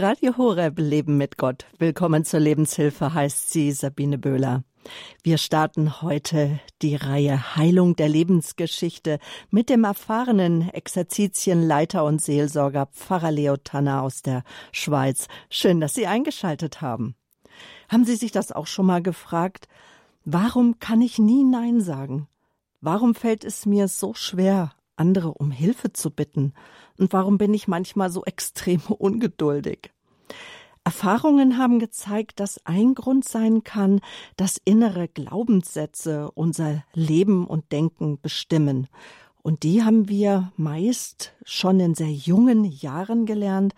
Radio Horeb Leben mit Gott. Willkommen zur Lebenshilfe heißt sie Sabine Böhler. Wir starten heute die Reihe Heilung der Lebensgeschichte mit dem erfahrenen Exerzitienleiter und Seelsorger Pfarrer Leo Tanner aus der Schweiz. Schön, dass Sie eingeschaltet haben. Haben Sie sich das auch schon mal gefragt? Warum kann ich nie Nein sagen? Warum fällt es mir so schwer, andere um Hilfe zu bitten? Und warum bin ich manchmal so extrem ungeduldig? Erfahrungen haben gezeigt, dass ein Grund sein kann, dass innere Glaubenssätze unser Leben und Denken bestimmen. Und die haben wir meist schon in sehr jungen Jahren gelernt,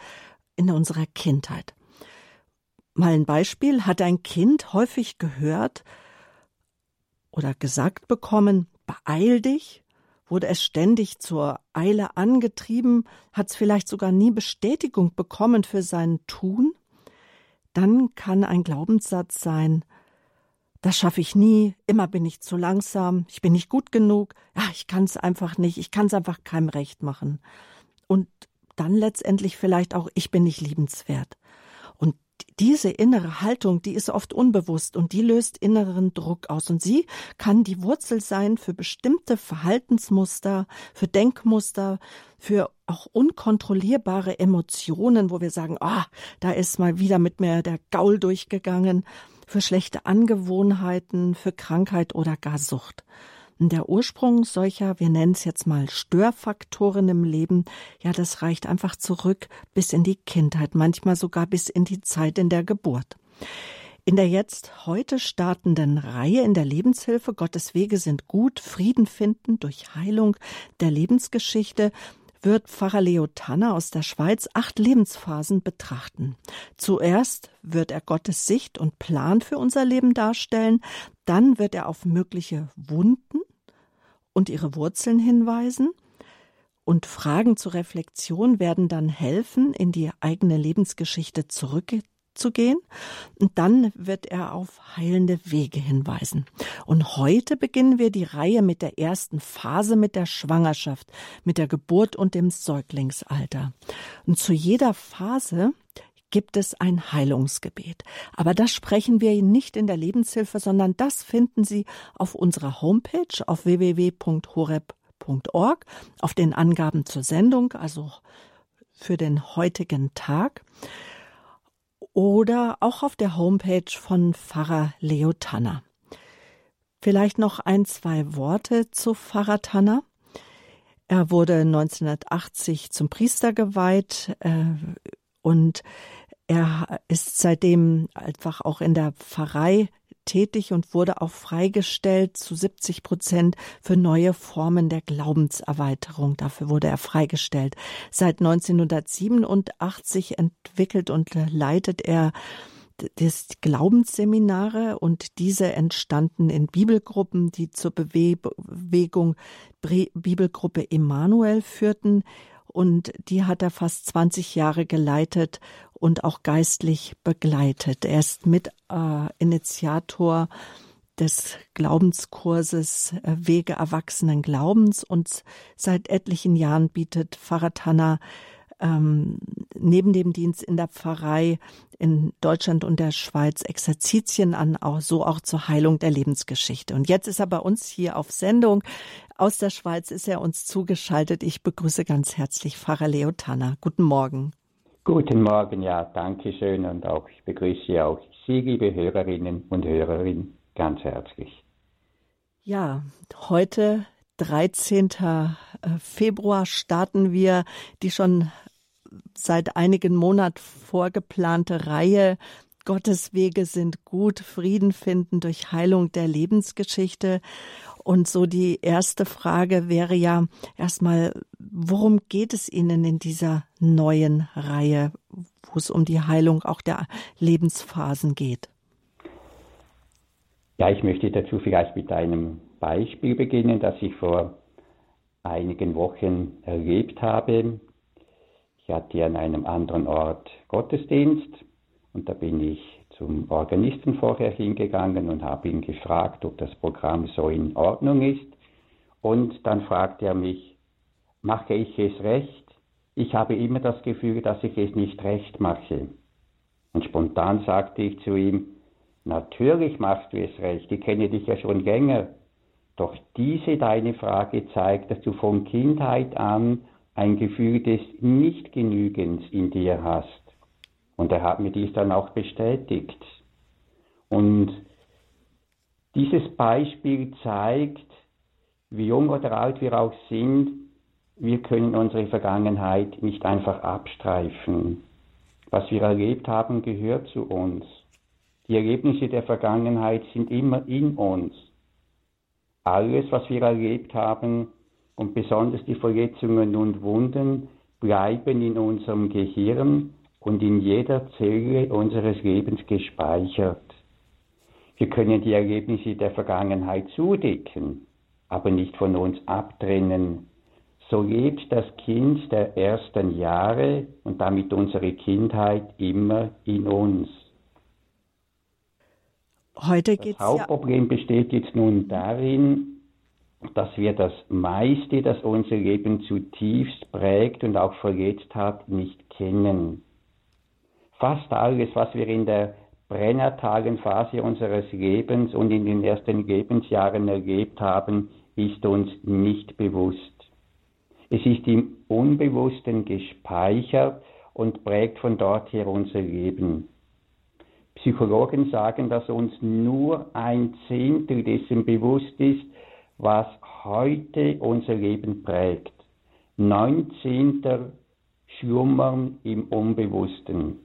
in unserer Kindheit. Mal ein Beispiel, hat ein Kind häufig gehört oder gesagt bekommen, beeil dich, wurde es ständig zur Eile angetrieben, hat es vielleicht sogar nie Bestätigung bekommen für sein Tun, dann kann ein Glaubenssatz sein, das schaffe ich nie, immer bin ich zu langsam, ich bin nicht gut genug, ja, ich kann es einfach nicht, ich kann es einfach keinem recht machen. Und dann letztendlich vielleicht auch, ich bin nicht liebenswert diese innere Haltung, die ist oft unbewusst und die löst inneren Druck aus. Und sie kann die Wurzel sein für bestimmte Verhaltensmuster, für Denkmuster, für auch unkontrollierbare Emotionen, wo wir sagen, ah, oh, da ist mal wieder mit mir der Gaul durchgegangen, für schlechte Angewohnheiten, für Krankheit oder gar Sucht. Der Ursprung solcher, wir nennen es jetzt mal Störfaktoren im Leben, ja, das reicht einfach zurück bis in die Kindheit, manchmal sogar bis in die Zeit in der Geburt. In der jetzt heute startenden Reihe in der Lebenshilfe Gottes Wege sind gut, Frieden finden durch Heilung der Lebensgeschichte wird Pfarrer Leo Tanner aus der Schweiz acht Lebensphasen betrachten. Zuerst wird er Gottes Sicht und Plan für unser Leben darstellen, dann wird er auf mögliche Wunden und ihre Wurzeln hinweisen, und Fragen zur Reflexion werden dann helfen, in die eigene Lebensgeschichte zurückzugehen gehen. Und dann wird er auf heilende Wege hinweisen. Und heute beginnen wir die Reihe mit der ersten Phase, mit der Schwangerschaft, mit der Geburt und dem Säuglingsalter. Und zu jeder Phase gibt es ein Heilungsgebet. Aber das sprechen wir nicht in der Lebenshilfe, sondern das finden Sie auf unserer Homepage auf www.horeb.org, auf den Angaben zur Sendung, also für den heutigen Tag oder auch auf der Homepage von Pfarrer Leo Tanner. Vielleicht noch ein, zwei Worte zu Pfarrer Tanner. Er wurde 1980 zum Priester geweiht äh, und er ist seitdem einfach auch in der Pfarrei tätig und wurde auch freigestellt zu 70 Prozent für neue Formen der Glaubenserweiterung. Dafür wurde er freigestellt. Seit 1987 entwickelt und leitet er das Glaubensseminare und diese entstanden in Bibelgruppen, die zur Bewegung Bibelgruppe Emanuel führten. Und die hat er fast 20 Jahre geleitet und auch geistlich begleitet. Er ist Mitinitiator äh, des Glaubenskurses äh, Wege erwachsenen Glaubens und seit etlichen Jahren bietet Pfarrer Tanner ähm, neben dem Dienst in der Pfarrei in Deutschland und der Schweiz Exerzitien an, auch so auch zur Heilung der Lebensgeschichte. Und jetzt ist er bei uns hier auf Sendung. Aus der Schweiz ist er uns zugeschaltet. Ich begrüße ganz herzlich Pfarrer Leo Tanner. Guten Morgen. Guten Morgen, ja, danke schön und auch ich begrüße auch Sie, liebe Hörerinnen und Hörer, ganz herzlich. Ja, heute 13. Äh, Februar starten wir die schon seit einigen Monaten vorgeplante Reihe Gottes Wege sind gut, Frieden finden durch Heilung der Lebensgeschichte. Und so die erste Frage wäre ja erstmal, worum geht es Ihnen in dieser neuen Reihe, wo es um die Heilung auch der Lebensphasen geht? Ja, ich möchte dazu vielleicht mit einem Beispiel beginnen, das ich vor einigen Wochen erlebt habe. Ich hatte an einem anderen Ort Gottesdienst und da bin ich zum Organisten vorher hingegangen und habe ihn gefragt, ob das Programm so in Ordnung ist. Und dann fragte er mich, mache ich es recht, ich habe immer das Gefühl, dass ich es nicht recht mache. Und spontan sagte ich zu ihm, natürlich machst du es recht, ich kenne dich ja schon länger. Doch diese deine Frage zeigt, dass du von Kindheit an ein Gefühl des Nichtgenügens in dir hast. Und er hat mir dies dann auch bestätigt. Und dieses Beispiel zeigt, wie jung oder alt wir auch sind, wir können unsere Vergangenheit nicht einfach abstreifen. Was wir erlebt haben, gehört zu uns. Die Ergebnisse der Vergangenheit sind immer in uns. Alles, was wir erlebt haben, und besonders die Verletzungen und Wunden, bleiben in unserem Gehirn und in jeder Zelle unseres Lebens gespeichert. Wir können die Ergebnisse der Vergangenheit zudecken, aber nicht von uns abtrennen. So lebt das Kind der ersten Jahre und damit unsere Kindheit immer in uns. Heute geht's das Hauptproblem ja besteht jetzt nun darin, dass wir das meiste, das unser Leben zutiefst prägt und auch verletzt hat, nicht kennen. Fast alles, was wir in der pränatalen Phase unseres Lebens und in den ersten Lebensjahren erlebt haben, ist uns nicht bewusst. Es ist im Unbewussten gespeichert und prägt von dort her unser Leben. Psychologen sagen, dass uns nur ein Zehntel dessen bewusst ist, was heute unser Leben prägt. Neunzehnter schlummern im Unbewussten.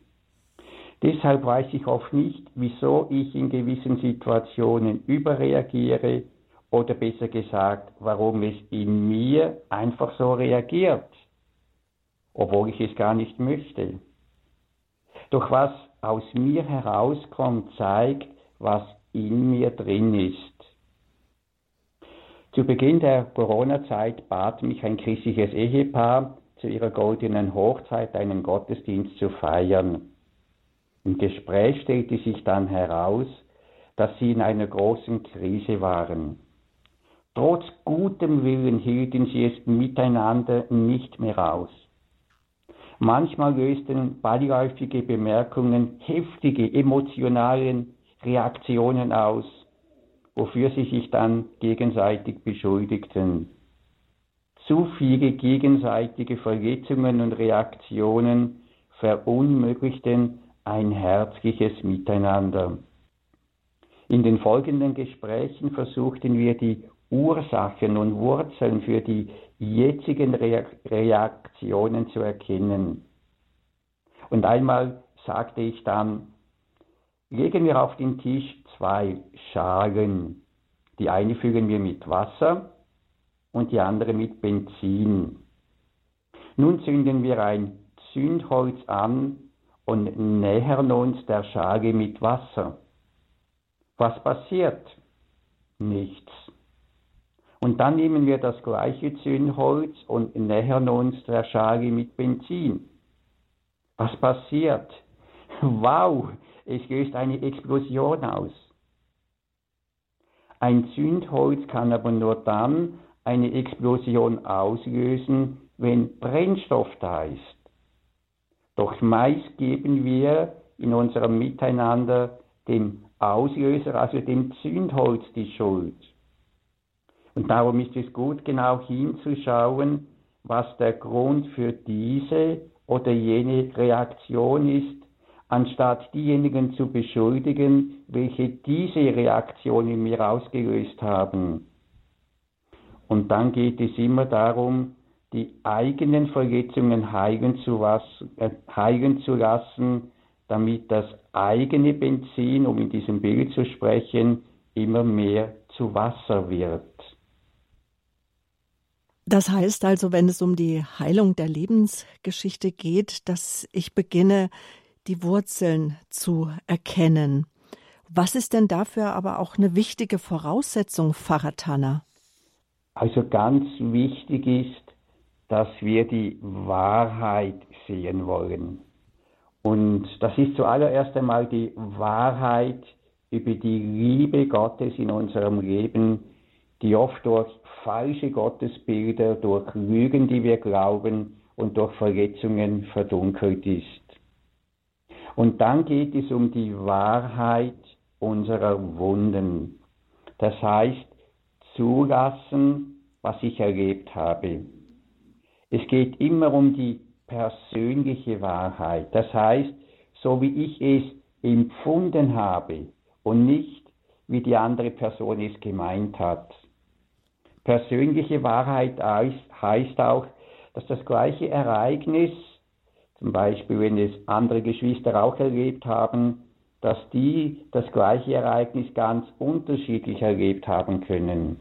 Deshalb weiß ich oft nicht, wieso ich in gewissen Situationen überreagiere oder besser gesagt, warum es in mir einfach so reagiert, obwohl ich es gar nicht möchte. Doch was aus mir herauskommt, zeigt, was in mir drin ist. Zu Beginn der Corona-Zeit bat mich ein christliches Ehepaar, zu ihrer goldenen Hochzeit einen Gottesdienst zu feiern. Im Gespräch stellte sich dann heraus, dass sie in einer großen Krise waren. Trotz gutem Willen hielten sie es miteinander nicht mehr aus. Manchmal lösten beiläufige Bemerkungen heftige emotionale Reaktionen aus, wofür sie sich dann gegenseitig beschuldigten. Zu viele gegenseitige Verletzungen und Reaktionen verunmöglichten ein herzliches Miteinander. In den folgenden Gesprächen versuchten wir die Ursachen und Wurzeln für die jetzigen Reaktionen zu erkennen. Und einmal sagte ich dann, legen wir auf den Tisch zwei Schalen. Die eine füllen wir mit Wasser und die andere mit Benzin. Nun zünden wir ein Zündholz an und nähern uns der Schale mit Wasser. Was passiert? Nichts. Und dann nehmen wir das gleiche Zündholz und nähern uns der Schale mit Benzin. Was passiert? Wow, es löst eine Explosion aus. Ein Zündholz kann aber nur dann eine Explosion auslösen, wenn Brennstoff da ist. Doch meist geben wir in unserem Miteinander dem Auslöser, also dem Zündholz, die Schuld. Und darum ist es gut, genau hinzuschauen, was der Grund für diese oder jene Reaktion ist, anstatt diejenigen zu beschuldigen, welche diese Reaktion in mir ausgelöst haben. Und dann geht es immer darum, die eigenen Verletzungen heilen zu, was, äh, heilen zu lassen, damit das eigene Benzin, um in diesem Bild zu sprechen, immer mehr zu Wasser wird. Das heißt also, wenn es um die Heilung der Lebensgeschichte geht, dass ich beginne, die Wurzeln zu erkennen. Was ist denn dafür aber auch eine wichtige Voraussetzung, Tanner? Also ganz wichtig ist, dass wir die Wahrheit sehen wollen. Und das ist zuallererst einmal die Wahrheit über die Liebe Gottes in unserem Leben, die oft durch falsche Gottesbilder, durch Lügen, die wir glauben und durch Verletzungen verdunkelt ist. Und dann geht es um die Wahrheit unserer Wunden. Das heißt, zulassen, was ich erlebt habe. Es geht immer um die persönliche Wahrheit. Das heißt, so wie ich es empfunden habe und nicht, wie die andere Person es gemeint hat. Persönliche Wahrheit heißt auch, dass das gleiche Ereignis, zum Beispiel wenn es andere Geschwister auch erlebt haben, dass die das gleiche Ereignis ganz unterschiedlich erlebt haben können.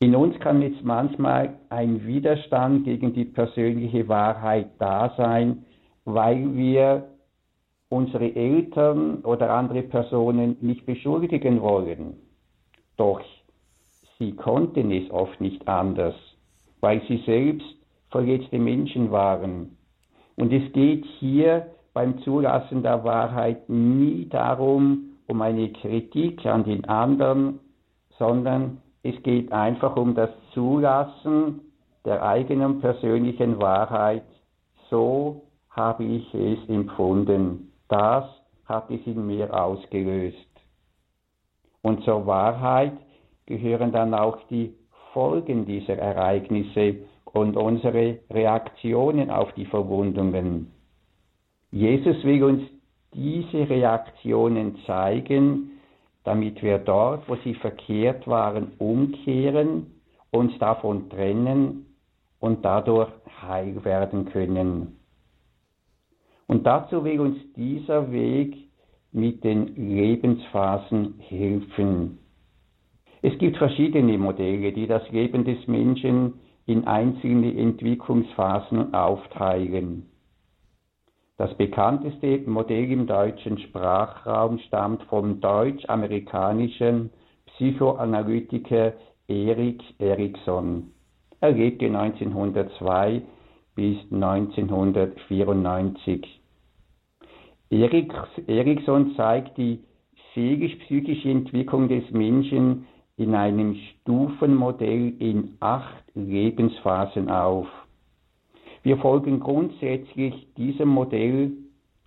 In uns kann jetzt manchmal ein Widerstand gegen die persönliche Wahrheit da sein, weil wir unsere Eltern oder andere Personen nicht beschuldigen wollen. Doch sie konnten es oft nicht anders, weil sie selbst verletzte Menschen waren. Und es geht hier beim Zulassen der Wahrheit nie darum, um eine Kritik an den anderen, sondern es geht einfach um das Zulassen der eigenen persönlichen Wahrheit. So habe ich es empfunden. Das hat es in mir ausgelöst. Und zur Wahrheit gehören dann auch die Folgen dieser Ereignisse und unsere Reaktionen auf die Verwundungen. Jesus will uns diese Reaktionen zeigen, damit wir dort, wo sie verkehrt waren, umkehren, uns davon trennen und dadurch heil werden können. Und dazu will uns dieser Weg mit den Lebensphasen helfen. Es gibt verschiedene Modelle, die das Leben des Menschen in einzelne Entwicklungsphasen aufteilen. Das bekannteste Modell im deutschen Sprachraum stammt vom deutsch-amerikanischen Psychoanalytiker Erik Erikson. Er lebte 1902 bis 1994. Erik, Erikson zeigt die seelisch-psychische Entwicklung des Menschen in einem Stufenmodell in acht Lebensphasen auf. Wir folgen grundsätzlich diesem Modell,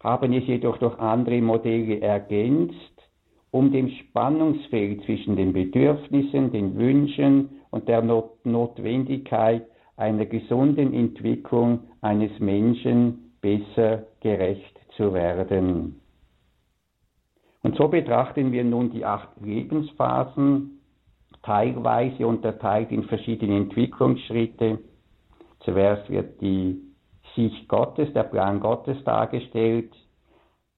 haben es jedoch durch andere Modelle ergänzt, um dem Spannungsfeld zwischen den Bedürfnissen, den Wünschen und der Not Notwendigkeit einer gesunden Entwicklung eines Menschen besser gerecht zu werden. Und so betrachten wir nun die acht Lebensphasen, teilweise unterteilt in verschiedene Entwicklungsschritte, Zuerst wird die Sicht Gottes, der Plan Gottes dargestellt.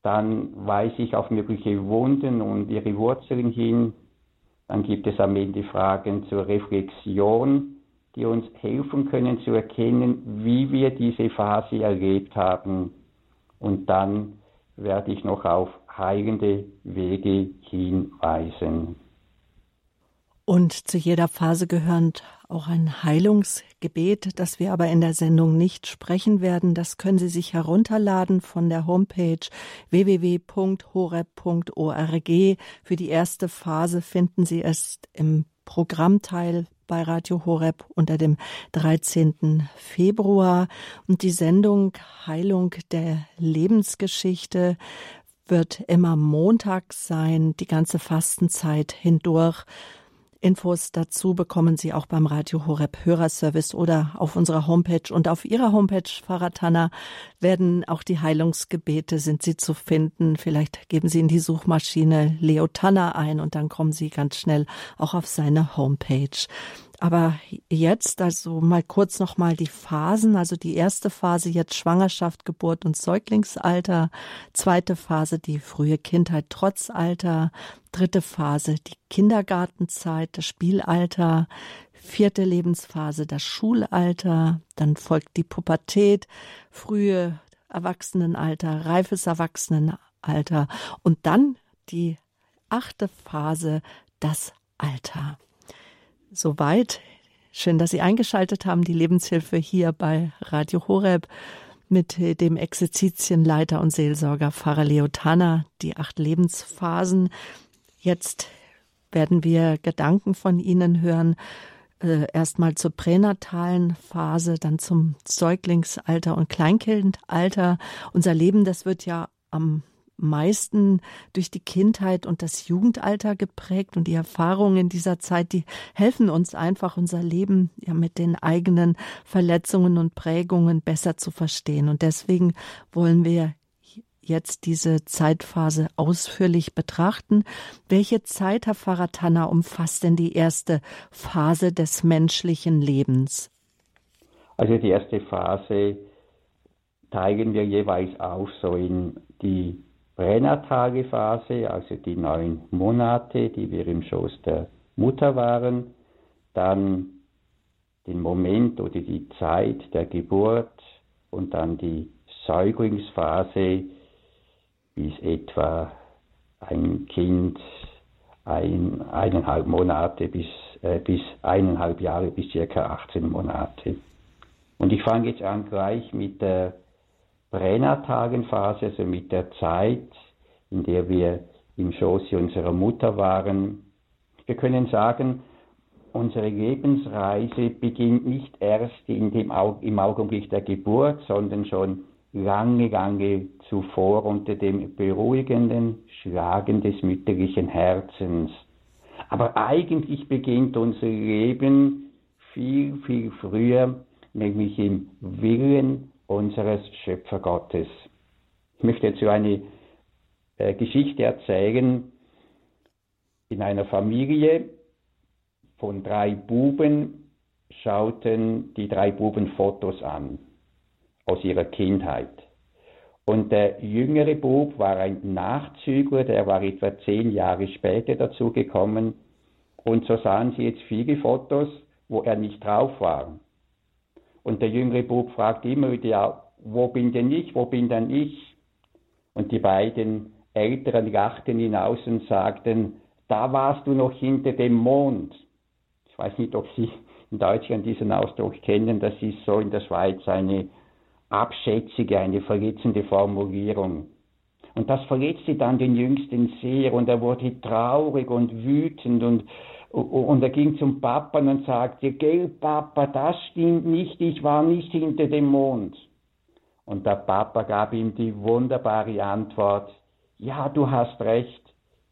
Dann weise ich auf mögliche Wunden und ihre Wurzeln hin. Dann gibt es am Ende Fragen zur Reflexion, die uns helfen können zu erkennen, wie wir diese Phase erlebt haben. Und dann werde ich noch auf heilende Wege hinweisen. Und zu jeder Phase gehört auch ein Heilungsgebet, das wir aber in der Sendung nicht sprechen werden. Das können Sie sich herunterladen von der Homepage www.horeb.org. Für die erste Phase finden Sie es im Programmteil bei Radio Horeb unter dem 13. Februar. Und die Sendung Heilung der Lebensgeschichte wird immer montags sein, die ganze Fastenzeit hindurch. Infos dazu bekommen Sie auch beim Radio Horeb Hörerservice oder auf unserer Homepage. Und auf Ihrer Homepage, Faratana, werden auch die Heilungsgebete, sind sie zu finden. Vielleicht geben Sie in die Suchmaschine Leotanna ein und dann kommen Sie ganz schnell auch auf seine Homepage. Aber jetzt also mal kurz noch mal die Phasen. Also die erste Phase jetzt Schwangerschaft, Geburt und Säuglingsalter. Zweite Phase die frühe Kindheit trotz Alter. Dritte Phase die Kindergartenzeit, das Spielalter. Vierte Lebensphase das Schulalter. Dann folgt die Pubertät, frühe Erwachsenenalter, reifes Erwachsenenalter und dann die achte Phase das Alter. Soweit. Schön, dass Sie eingeschaltet haben, die Lebenshilfe hier bei Radio Horeb mit dem Exerzitienleiter und Seelsorger Pfarrer Leotana, die acht Lebensphasen. Jetzt werden wir Gedanken von Ihnen hören äh, erstmal zur pränatalen Phase, dann zum Säuglingsalter und Kleinkindalter. Unser Leben, das wird ja am meisten durch die Kindheit und das Jugendalter geprägt und die Erfahrungen in dieser Zeit, die helfen uns einfach, unser Leben ja mit den eigenen Verletzungen und Prägungen besser zu verstehen. Und deswegen wollen wir jetzt diese Zeitphase ausführlich betrachten. Welche Zeit, Herr Pfarrer Tanner, umfasst denn die erste Phase des menschlichen Lebens? Also die erste Phase teilen wir jeweils auf so in die pränatale Phase, also die neun Monate, die wir im Schoß der Mutter waren, dann den Moment oder die Zeit der Geburt und dann die Säuglingsphase, bis etwa ein Kind ein, eineinhalb Monate bis, äh, bis eineinhalb Jahre bis circa 18 Monate. Und ich fange jetzt an gleich mit der pränatalen Phase, also mit der Zeit, in der wir im Schoße unserer Mutter waren. Wir können sagen, unsere Lebensreise beginnt nicht erst in dem, im Augenblick der Geburt, sondern schon lange, lange zuvor unter dem beruhigenden Schlagen des mütterlichen Herzens. Aber eigentlich beginnt unser Leben viel, viel früher, nämlich im Willen unseres Schöpfergottes. Ich möchte dazu eine äh, Geschichte erzählen. In einer Familie von drei Buben schauten die drei Buben Fotos an aus ihrer Kindheit. Und der jüngere Bub war ein Nachzügler, der war etwa zehn Jahre später dazu gekommen. Und so sahen sie jetzt viele Fotos, wo er nicht drauf war. Und der jüngere Bub fragt immer wieder, ja, wo bin denn ich, wo bin denn ich? Und die beiden Älteren lachten hinaus und sagten, da warst du noch hinter dem Mond. Ich weiß nicht, ob Sie in Deutschland diesen Ausdruck kennen, das ist so in der Schweiz eine abschätzige, eine verletzende Formulierung. Und das verletzte dann den Jüngsten sehr und er wurde traurig und wütend und, und er ging zum Papa und sagte, gell Papa, das stimmt nicht, ich war nicht hinter dem Mond. Und der Papa gab ihm die wunderbare Antwort, ja, du hast recht,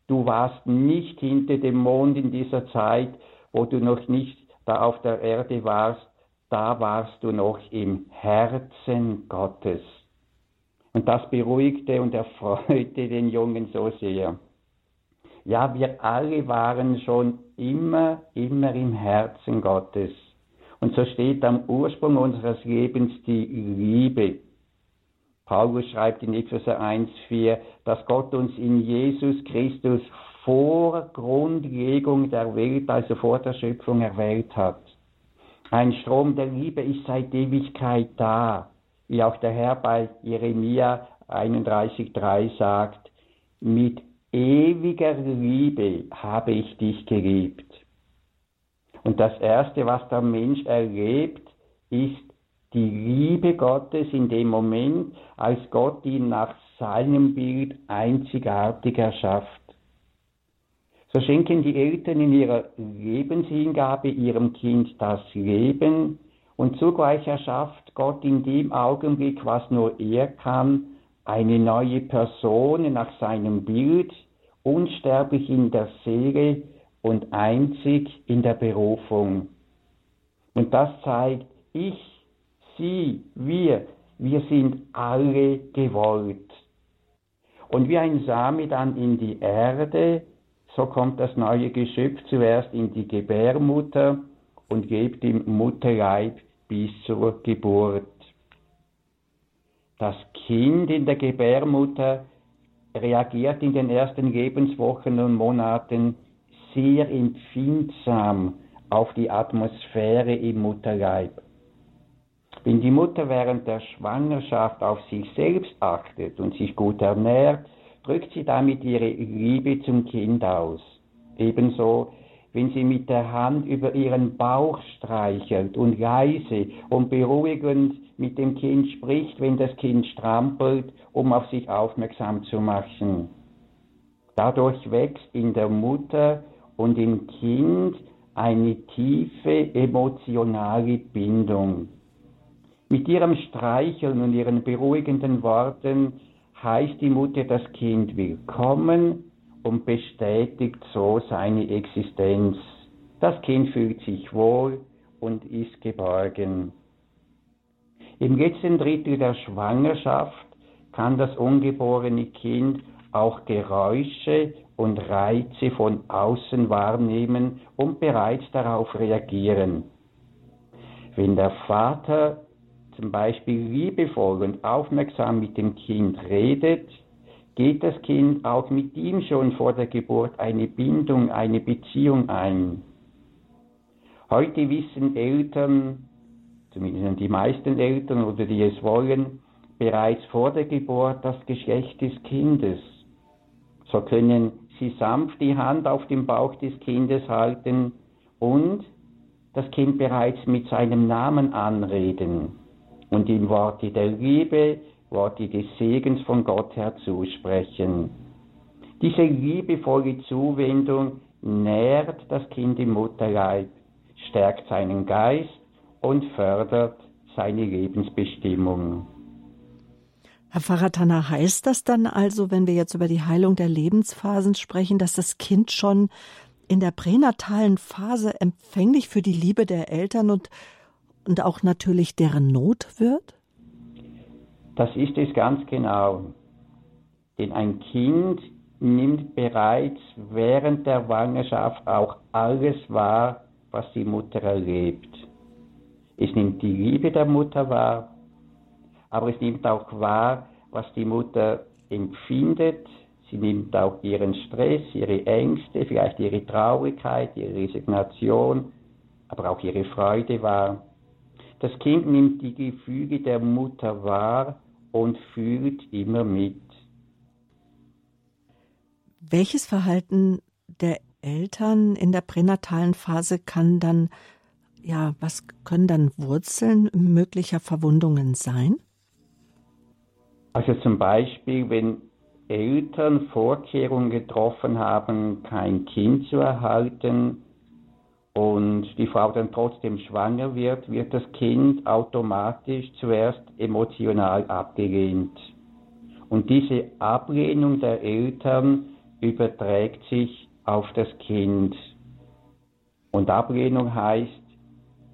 du warst nicht hinter dem Mond in dieser Zeit, wo du noch nicht da auf der Erde warst, da warst du noch im Herzen Gottes. Und das beruhigte und erfreute den Jungen so sehr. Ja, wir alle waren schon immer, immer im Herzen Gottes. Und so steht am Ursprung unseres Lebens die Liebe. Paulus schreibt in Epheser 1,4, dass Gott uns in Jesus Christus vor Grundlegung der Welt, also vor der Schöpfung, erwählt hat. Ein Strom der Liebe ist seit Ewigkeit da, wie auch der Herr bei Jeremia 31,3 sagt, mit ewiger Liebe habe ich dich geliebt. Und das Erste, was der Mensch erlebt, ist die Liebe Gottes in dem Moment, als Gott ihn nach seinem Bild einzigartig erschafft. So schenken die Eltern in ihrer Lebenshingabe ihrem Kind das Leben und zugleich erschafft Gott in dem Augenblick, was nur er kann, eine neue Person nach seinem Bild, unsterblich in der Seele und einzig in der Berufung. Und das zeigt, ich, sie, wir, wir sind alle gewollt. Und wie ein Same dann in die Erde, so kommt das neue Geschöpf zuerst in die Gebärmutter und lebt im Mutterleib bis zur Geburt. Das Kind in der Gebärmutter reagiert in den ersten Lebenswochen und Monaten sehr empfindsam auf die Atmosphäre im Mutterleib. Wenn die Mutter während der Schwangerschaft auf sich selbst achtet und sich gut ernährt, drückt sie damit ihre Liebe zum Kind aus. Ebenso, wenn sie mit der Hand über ihren Bauch streichelt und leise und beruhigend mit dem Kind spricht, wenn das Kind strampelt, um auf sich aufmerksam zu machen. Dadurch wächst in der Mutter und im Kind eine tiefe emotionale Bindung. Mit ihrem Streicheln und ihren beruhigenden Worten heißt die Mutter das Kind willkommen und bestätigt so seine Existenz. Das Kind fühlt sich wohl und ist geborgen. Im letzten Drittel der Schwangerschaft kann das ungeborene Kind auch Geräusche und Reize von außen wahrnehmen und bereits darauf reagieren. Wenn der Vater zum Beispiel liebevoll und aufmerksam mit dem Kind redet, geht das Kind auch mit ihm schon vor der Geburt eine Bindung, eine Beziehung ein. Heute wissen Eltern, zumindest die meisten Eltern oder die es wollen, bereits vor der Geburt das Geschlecht des Kindes. So können sie sanft die Hand auf dem Bauch des Kindes halten und das Kind bereits mit seinem Namen anreden und ihm Worte der Liebe, Worte des Segens von Gott her zusprechen. Diese liebevolle Zuwendung nährt das Kind im Mutterleib, stärkt seinen Geist und fördert seine Lebensbestimmung. Herr Pfarrer Tanner, heißt das dann also, wenn wir jetzt über die Heilung der Lebensphasen sprechen, dass das Kind schon in der pränatalen Phase empfänglich für die Liebe der Eltern und, und auch natürlich deren Not wird? Das ist es ganz genau. Denn ein Kind nimmt bereits während der Wangerschaft auch alles wahr, was die Mutter erlebt. Es nimmt die Liebe der Mutter wahr, aber es nimmt auch wahr, was die Mutter empfindet. Sie nimmt auch ihren Stress, ihre Ängste, vielleicht ihre Traurigkeit, ihre Resignation, aber auch ihre Freude wahr. Das Kind nimmt die Gefühle der Mutter wahr und fühlt immer mit. Welches Verhalten der Eltern in der pränatalen Phase kann dann, ja, was können dann Wurzeln möglicher Verwundungen sein? Also zum Beispiel, wenn Eltern Vorkehrungen getroffen haben, kein Kind zu erhalten und die Frau dann trotzdem schwanger wird, wird das Kind automatisch zuerst emotional abgelehnt. Und diese Ablehnung der Eltern überträgt sich auf das Kind. Und Ablehnung heißt,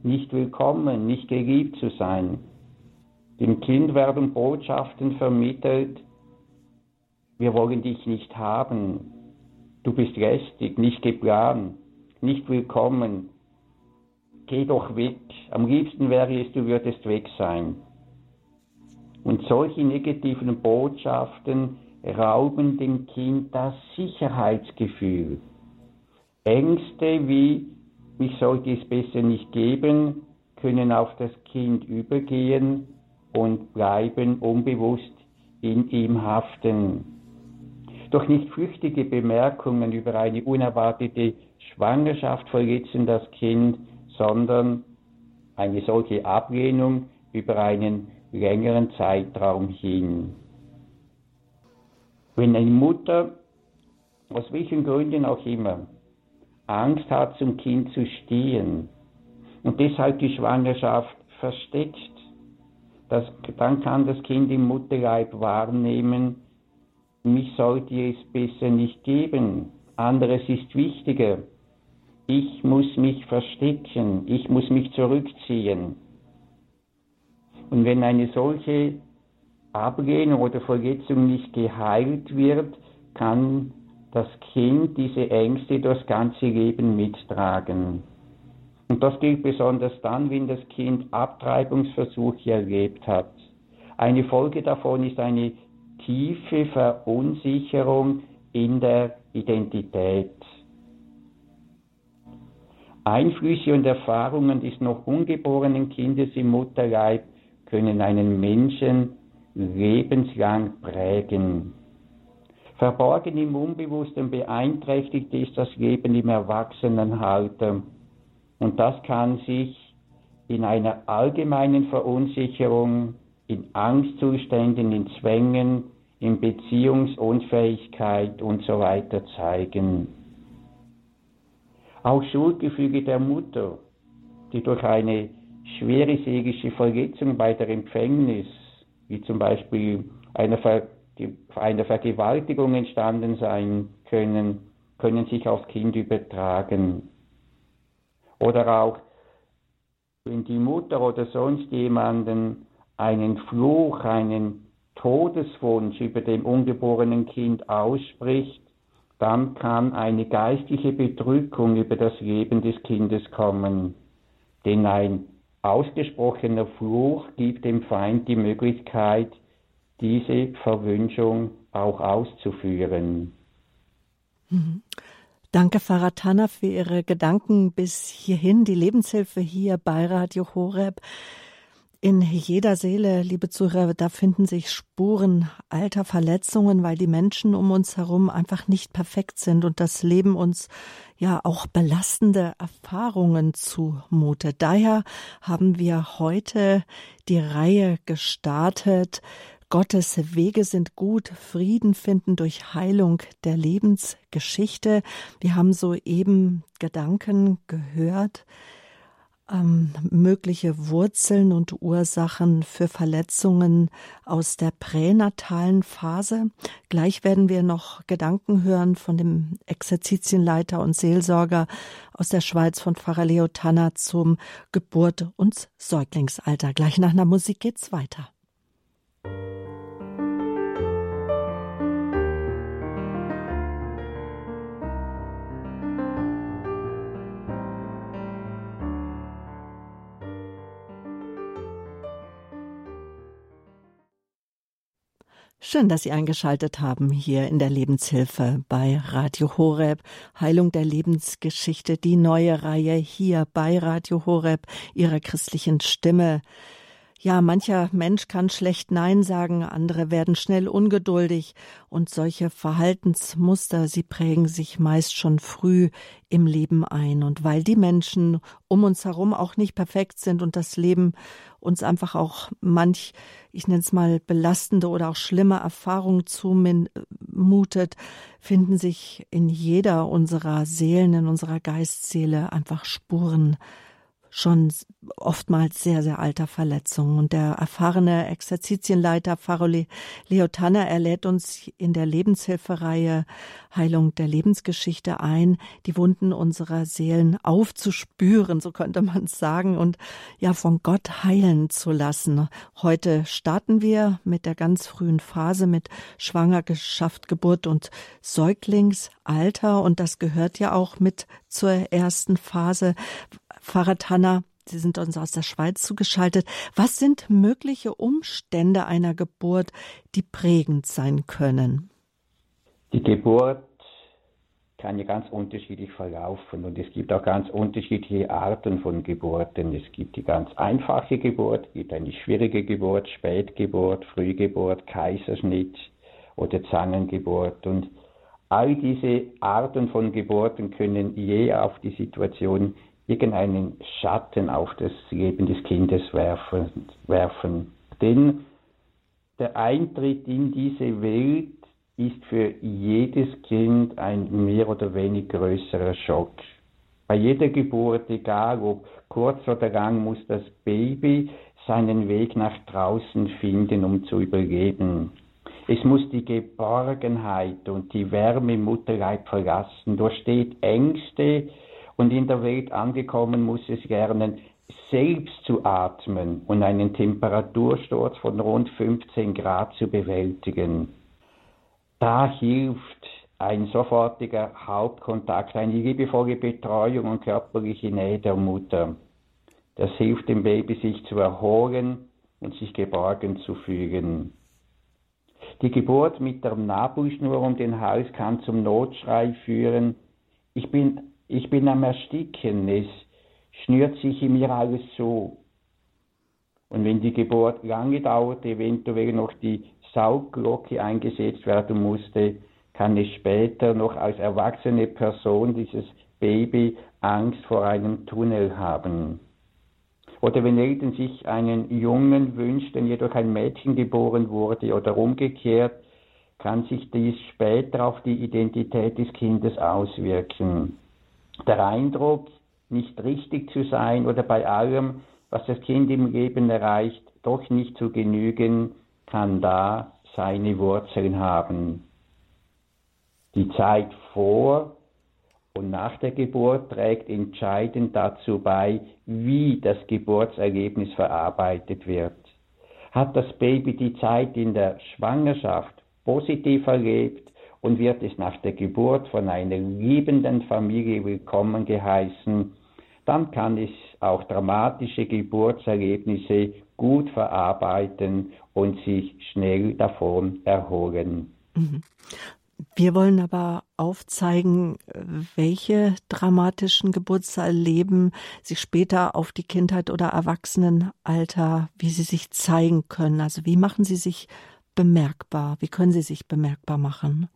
nicht willkommen, nicht geliebt zu sein. Dem Kind werden Botschaften vermittelt, wir wollen dich nicht haben, du bist lästig, nicht geplant, nicht willkommen, geh doch weg, am liebsten wäre es, du würdest weg sein. Und solche negativen Botschaften rauben dem Kind das Sicherheitsgefühl. Ängste wie, mich sollte es besser nicht geben, können auf das Kind übergehen und bleiben unbewusst in ihm haften. Doch nicht flüchtige Bemerkungen über eine unerwartete Schwangerschaft verletzen das Kind, sondern eine solche Ablehnung über einen längeren Zeitraum hin. Wenn eine Mutter, aus welchen Gründen auch immer, Angst hat, zum Kind zu stehen und deshalb die Schwangerschaft versteckt, das, dann kann das Kind im Mutterleib wahrnehmen, mich sollte es besser nicht geben, anderes ist wichtiger. Ich muss mich verstecken, ich muss mich zurückziehen. Und wenn eine solche Ablehnung oder Verletzung nicht geheilt wird, kann das Kind diese Ängste das ganze Leben mittragen. Und das gilt besonders dann, wenn das Kind Abtreibungsversuche erlebt hat. Eine Folge davon ist eine tiefe Verunsicherung in der Identität. Einflüsse und Erfahrungen des noch ungeborenen Kindes im Mutterleib können einen Menschen lebenslang prägen. Verborgen im Unbewussten beeinträchtigt ist das Leben im Erwachsenenalter und das kann sich in einer allgemeinen Verunsicherung, in Angstzuständen, in Zwängen, in Beziehungsunfähigkeit und so weiter zeigen. Auch Schuldgefühle der Mutter, die durch eine schwere seelische Verletzung bei der Empfängnis, wie zum Beispiel eine, Ver eine Vergewaltigung entstanden sein können, können sich aufs Kind übertragen. Oder auch, wenn die Mutter oder sonst jemanden einen Fluch, einen Todeswunsch über dem ungeborenen Kind ausspricht, dann kann eine geistliche Bedrückung über das Leben des Kindes kommen. Denn ein ausgesprochener Fluch gibt dem Feind die Möglichkeit, diese Verwünschung auch auszuführen. Mhm. Danke, Pfarrer Tanner, für Ihre Gedanken bis hierhin. Die Lebenshilfe hier bei Radio Horeb. In jeder Seele, liebe Zuhörer, da finden sich Spuren alter Verletzungen, weil die Menschen um uns herum einfach nicht perfekt sind und das Leben uns ja auch belastende Erfahrungen zumutet. Daher haben wir heute die Reihe gestartet. Gottes Wege sind gut, Frieden finden durch Heilung der Lebensgeschichte. Wir haben soeben Gedanken gehört, ähm, mögliche Wurzeln und Ursachen für Verletzungen aus der pränatalen Phase. Gleich werden wir noch Gedanken hören von dem Exerzitienleiter und Seelsorger aus der Schweiz von Pfarrer Leo Tanner zum Geburt- und Säuglingsalter. Gleich nach einer Musik geht's weiter. Schön, dass Sie eingeschaltet haben hier in der Lebenshilfe bei Radio Horeb. Heilung der Lebensgeschichte, die neue Reihe hier bei Radio Horeb, Ihrer christlichen Stimme. Ja, mancher Mensch kann schlecht Nein sagen, andere werden schnell ungeduldig und solche Verhaltensmuster, sie prägen sich meist schon früh im Leben ein. Und weil die Menschen um uns herum auch nicht perfekt sind und das Leben uns einfach auch manch, ich nenne es mal, belastende oder auch schlimme Erfahrungen zumutet, finden sich in jeder unserer Seelen, in unserer Geistseele einfach Spuren schon oftmals sehr, sehr alter Verletzungen. Und der erfahrene Exerzitienleiter Pfarrer Leo Tanner, er lädt uns in der Lebenshilfereihe Heilung der Lebensgeschichte ein, die Wunden unserer Seelen aufzuspüren, so könnte man es sagen, und ja, von Gott heilen zu lassen. Heute starten wir mit der ganz frühen Phase mit Schwangerschaft, Geburt und Säuglingsalter. Und das gehört ja auch mit zur ersten Phase. Pfarrer Tanner, Sie sind uns aus der Schweiz zugeschaltet. Was sind mögliche Umstände einer Geburt, die prägend sein können? Die Geburt kann ja ganz unterschiedlich verlaufen und es gibt auch ganz unterschiedliche Arten von Geburten. Es gibt die ganz einfache Geburt, es gibt eine schwierige Geburt, Spätgeburt, Frühgeburt, Kaiserschnitt oder Zangengeburt und all diese Arten von Geburten können je auf die Situation irgendeinen Schatten auf das Leben des Kindes werfen. werfen. Denn der Eintritt in diese Welt ist für jedes Kind ein mehr oder weniger größerer Schock. Bei jeder Geburt, egal ob kurz oder lang, muss das Baby seinen Weg nach draußen finden, um zu überleben. Es muss die Geborgenheit und die Wärme im Mutterleib verlassen, durchsteht Ängste, und in der Welt angekommen muss es lernen, selbst zu atmen und einen Temperatursturz von rund 15 Grad zu bewältigen. Da hilft ein sofortiger Hauptkontakt, eine liebevolle Betreuung und körperliche Nähe der Mutter. Das hilft dem Baby, sich zu erholen und sich geborgen zu fühlen. Die Geburt mit der Nabelschnur um den Hals kann zum Notschrei führen. Ich bin ich bin am Ersticken, es schnürt sich in mir alles so. Und wenn die Geburt lange dauert, eventuell noch die Saugglocke eingesetzt werden musste, kann es später noch als erwachsene Person dieses Baby Angst vor einem Tunnel haben. Oder wenn Eltern sich einen Jungen wünschten, jedoch ein Mädchen geboren wurde oder umgekehrt, kann sich dies später auf die Identität des Kindes auswirken. Der Eindruck, nicht richtig zu sein oder bei allem, was das Kind im Leben erreicht, doch nicht zu genügen, kann da seine Wurzeln haben. Die Zeit vor und nach der Geburt trägt entscheidend dazu bei, wie das Geburtsergebnis verarbeitet wird. Hat das Baby die Zeit in der Schwangerschaft positiv erlebt und wird es nach der Geburt von einer liebenden Familie willkommen geheißen, dann kann es auch dramatische Geburtserlebnisse gut verarbeiten und sich schnell davon erholen. Mhm. Wir wollen aber aufzeigen, welche dramatischen Geburtserleben sich später auf die Kindheit oder Erwachsenenalter, wie sie sich zeigen können. Also wie machen sie sich bemerkbar? Wie können sie sich bemerkbar machen?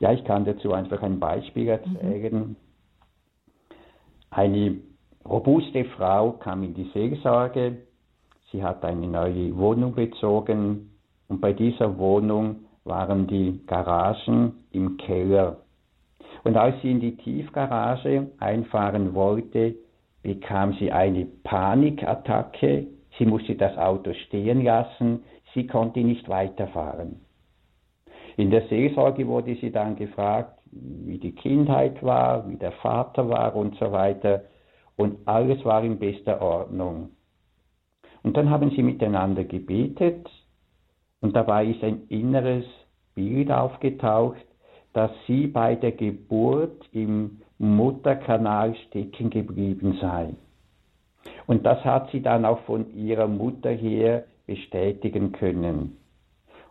Ja, ich kann dazu einfach ein Beispiel erzählen. Mhm. Eine robuste Frau kam in die Seelsorge. Sie hat eine neue Wohnung bezogen und bei dieser Wohnung waren die Garagen im Keller. Und als sie in die Tiefgarage einfahren wollte, bekam sie eine Panikattacke. Sie musste das Auto stehen lassen. Sie konnte nicht weiterfahren. In der Seelsorge wurde sie dann gefragt, wie die Kindheit war, wie der Vater war und so weiter. Und alles war in bester Ordnung. Und dann haben sie miteinander gebetet und dabei ist ein inneres Bild aufgetaucht, dass sie bei der Geburt im Mutterkanal stecken geblieben sei. Und das hat sie dann auch von ihrer Mutter her bestätigen können.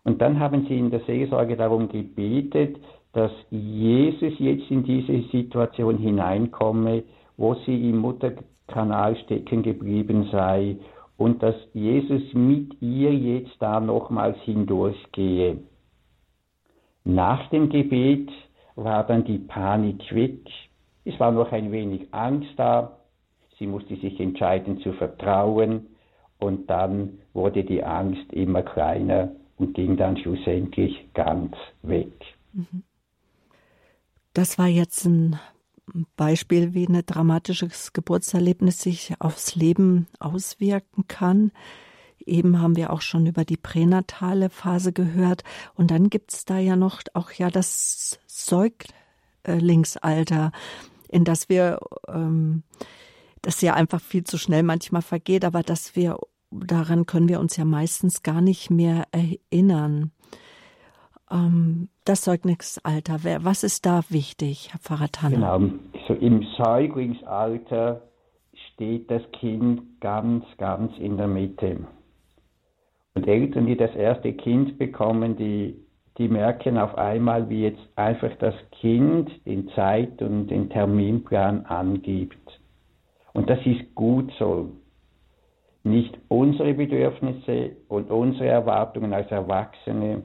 Und dann haben sie in der Seelsorge darum gebetet, dass Jesus jetzt in diese Situation hineinkomme, wo sie im Mutterkanal stecken geblieben sei und dass Jesus mit ihr jetzt da nochmals hindurchgehe. Nach dem Gebet war dann die Panik weg. Es war noch ein wenig Angst da. Sie musste sich entscheiden zu vertrauen und dann wurde die Angst immer kleiner und ging dann schlussendlich ganz weg. Das war jetzt ein Beispiel, wie ein dramatisches Geburtserlebnis sich aufs Leben auswirken kann. Eben haben wir auch schon über die pränatale Phase gehört. Und dann gibt's da ja noch auch ja das Säuglingsalter, in das wir, ähm, das ja einfach viel zu schnell manchmal vergeht, aber dass wir, daran können wir uns ja meistens gar nicht mehr erinnern. Ähm, das Zeugnisalter, was ist da wichtig, Herr Pfarrer Tanner? Genau, so im Säuglingsalter steht das Kind ganz, ganz in der Mitte. Und Eltern, die das erste Kind bekommen, die, die merken auf einmal, wie jetzt einfach das Kind den Zeit- und den Terminplan angibt. Und das ist gut so. Nicht unsere Bedürfnisse und unsere Erwartungen als Erwachsene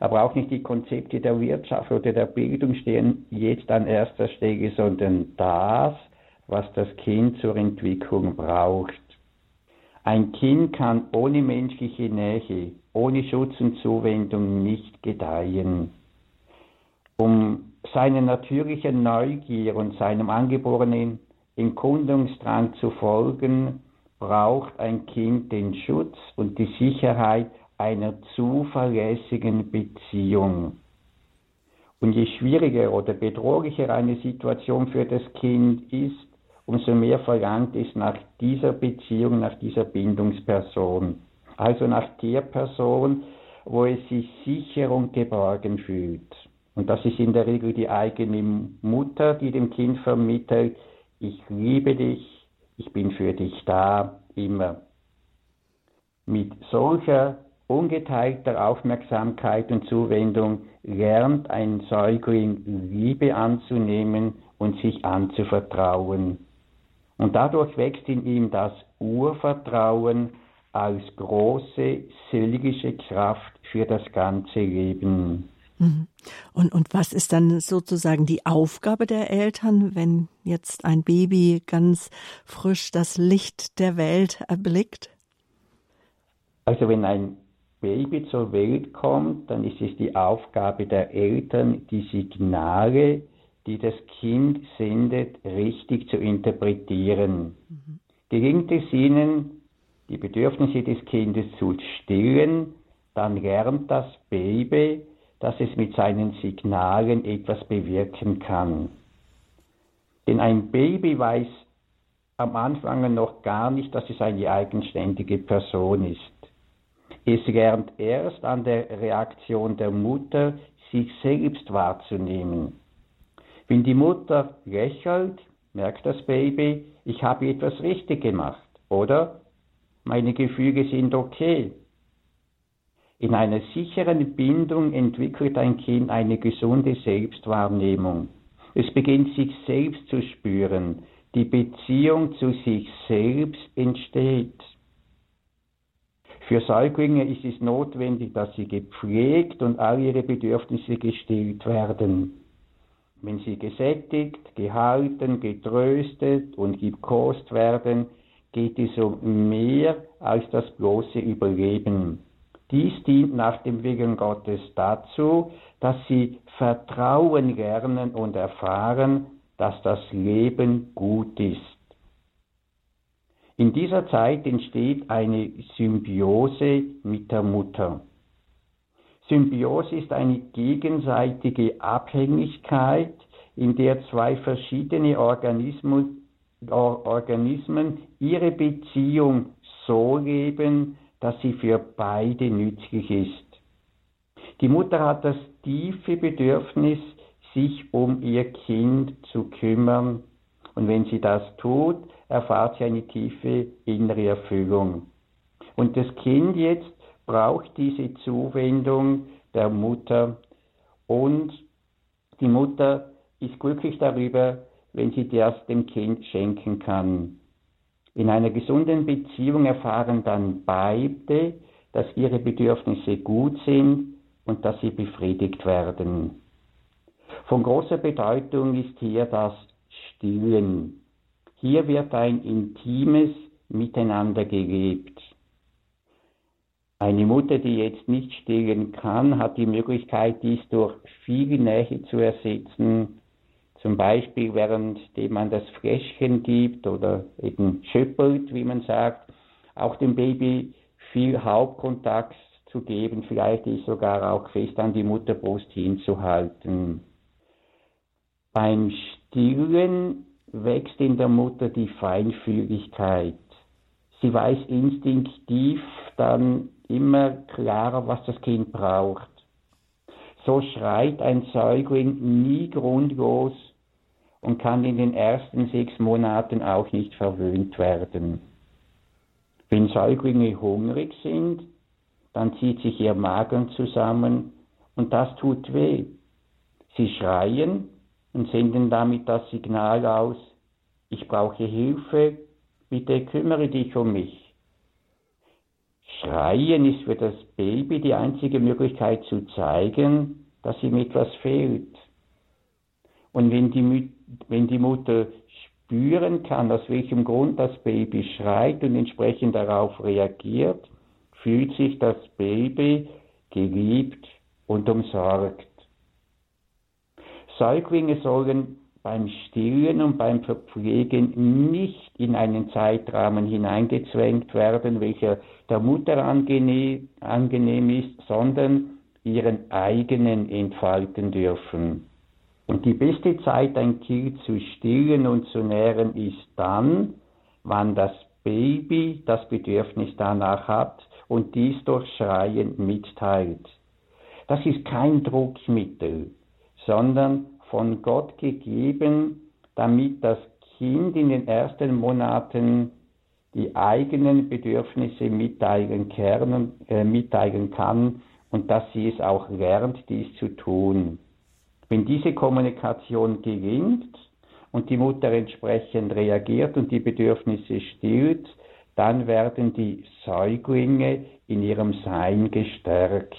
aber auch nicht die Konzepte der Wirtschaft oder der Bildung stehen jetzt an erster Stelle, sondern das, was das Kind zur Entwicklung braucht. Ein Kind kann ohne menschliche Nähe, ohne Schutz und Zuwendung nicht gedeihen. Um seiner natürlichen Neugier und seinem angeborenen Erkundungsdrang zu folgen, braucht ein Kind den Schutz und die Sicherheit einer zuverlässigen Beziehung. Und je schwieriger oder bedrohlicher eine Situation für das Kind ist, umso mehr verlangt es nach dieser Beziehung, nach dieser Bindungsperson. Also nach der Person, wo es sich sicher und geborgen fühlt. Und das ist in der Regel die eigene Mutter, die dem Kind vermittelt, ich liebe dich, ich bin für dich da, immer. Mit solcher ungeteilter Aufmerksamkeit und Zuwendung lernt ein Säugling Liebe anzunehmen und sich anzuvertrauen. Und dadurch wächst in ihm das Urvertrauen als große seelische Kraft für das ganze Leben. Mhm. Und, und was ist dann sozusagen die Aufgabe der Eltern, wenn jetzt ein Baby ganz frisch das Licht der Welt erblickt? Also wenn ein Baby zur Welt kommt, dann ist es die Aufgabe der Eltern, die Signale, die das Kind sendet, richtig zu interpretieren. Mhm. Gelingt es ihnen, die Bedürfnisse des Kindes zu stillen, dann lernt das Baby, dass es mit seinen Signalen etwas bewirken kann. Denn ein Baby weiß am Anfang noch gar nicht, dass es eine eigenständige Person ist. Es lernt erst an der Reaktion der Mutter, sich selbst wahrzunehmen. Wenn die Mutter lächelt, merkt das Baby, ich habe etwas richtig gemacht, oder? Meine Gefühle sind okay. In einer sicheren Bindung entwickelt ein Kind eine gesunde Selbstwahrnehmung. Es beginnt sich selbst zu spüren. Die Beziehung zu sich selbst entsteht. Für Säuglinge ist es notwendig, dass sie gepflegt und all ihre Bedürfnisse gestillt werden. Wenn sie gesättigt, gehalten, getröstet und gekost werden, geht es um mehr als das bloße Überleben. Dies dient nach dem Willen Gottes dazu, dass sie Vertrauen lernen und erfahren, dass das Leben gut ist. In dieser Zeit entsteht eine Symbiose mit der Mutter. Symbiose ist eine gegenseitige Abhängigkeit, in der zwei verschiedene Organismen, Organismen ihre Beziehung so leben, dass sie für beide nützlich ist. Die Mutter hat das tiefe Bedürfnis, sich um ihr Kind zu kümmern. Und wenn sie das tut, erfahrt sie eine tiefe innere Erfüllung. Und das Kind jetzt braucht diese Zuwendung der Mutter und die Mutter ist glücklich darüber, wenn sie das dem Kind schenken kann. In einer gesunden Beziehung erfahren dann beide, dass ihre Bedürfnisse gut sind und dass sie befriedigt werden. Von großer Bedeutung ist hier das Stillen. Hier wird ein intimes Miteinander gelebt. Eine Mutter, die jetzt nicht stillen kann, hat die Möglichkeit, dies durch viel Nähe zu ersetzen, zum Beispiel, währenddem man das Fläschchen gibt oder eben schüppelt, wie man sagt, auch dem Baby viel Hauptkontakt zu geben, vielleicht ist sogar auch fest an die Mutterbrust hinzuhalten. Beim Stillen wächst in der Mutter die Feinfühligkeit. Sie weiß instinktiv dann immer klarer, was das Kind braucht. So schreit ein Säugling nie grundlos und kann in den ersten sechs Monaten auch nicht verwöhnt werden. Wenn Säuglinge hungrig sind, dann zieht sich ihr Magen zusammen und das tut weh. Sie schreien und senden damit das Signal aus, ich brauche Hilfe, bitte kümmere dich um mich. Schreien ist für das Baby die einzige Möglichkeit zu zeigen, dass ihm etwas fehlt. Und wenn die, wenn die Mutter spüren kann, aus welchem Grund das Baby schreit und entsprechend darauf reagiert, fühlt sich das Baby geliebt und umsorgt. Säuglinge sollen beim Stillen und beim Verpflegen nicht in einen Zeitrahmen hineingezwängt werden, welcher der Mutter angenehm, ist, sondern ihren eigenen entfalten dürfen. Und die beste Zeit, ein Kind zu stillen und zu nähren, ist dann, wann das Baby das Bedürfnis danach hat und dies durch Schreien mitteilt. Das ist kein Druckmittel, sondern von Gott gegeben, damit das Kind in den ersten Monaten die eigenen Bedürfnisse mitteilen, kann, äh, mitteilen kann und dass sie es auch lernt, dies zu tun. Wenn diese Kommunikation gelingt und die Mutter entsprechend reagiert und die Bedürfnisse stillt, dann werden die Säuglinge in ihrem Sein gestärkt.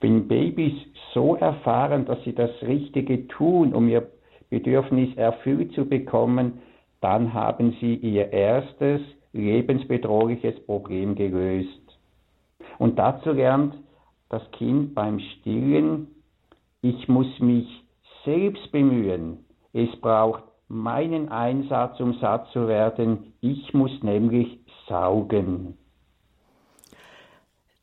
Wenn Babys so erfahren, dass sie das Richtige tun, um ihr Bedürfnis erfüllt zu bekommen, dann haben sie ihr erstes lebensbedrohliches Problem gelöst. Und dazu lernt das Kind beim Stillen ich muss mich selbst bemühen. Es braucht meinen Einsatz, um satt zu werden. Ich muss nämlich saugen.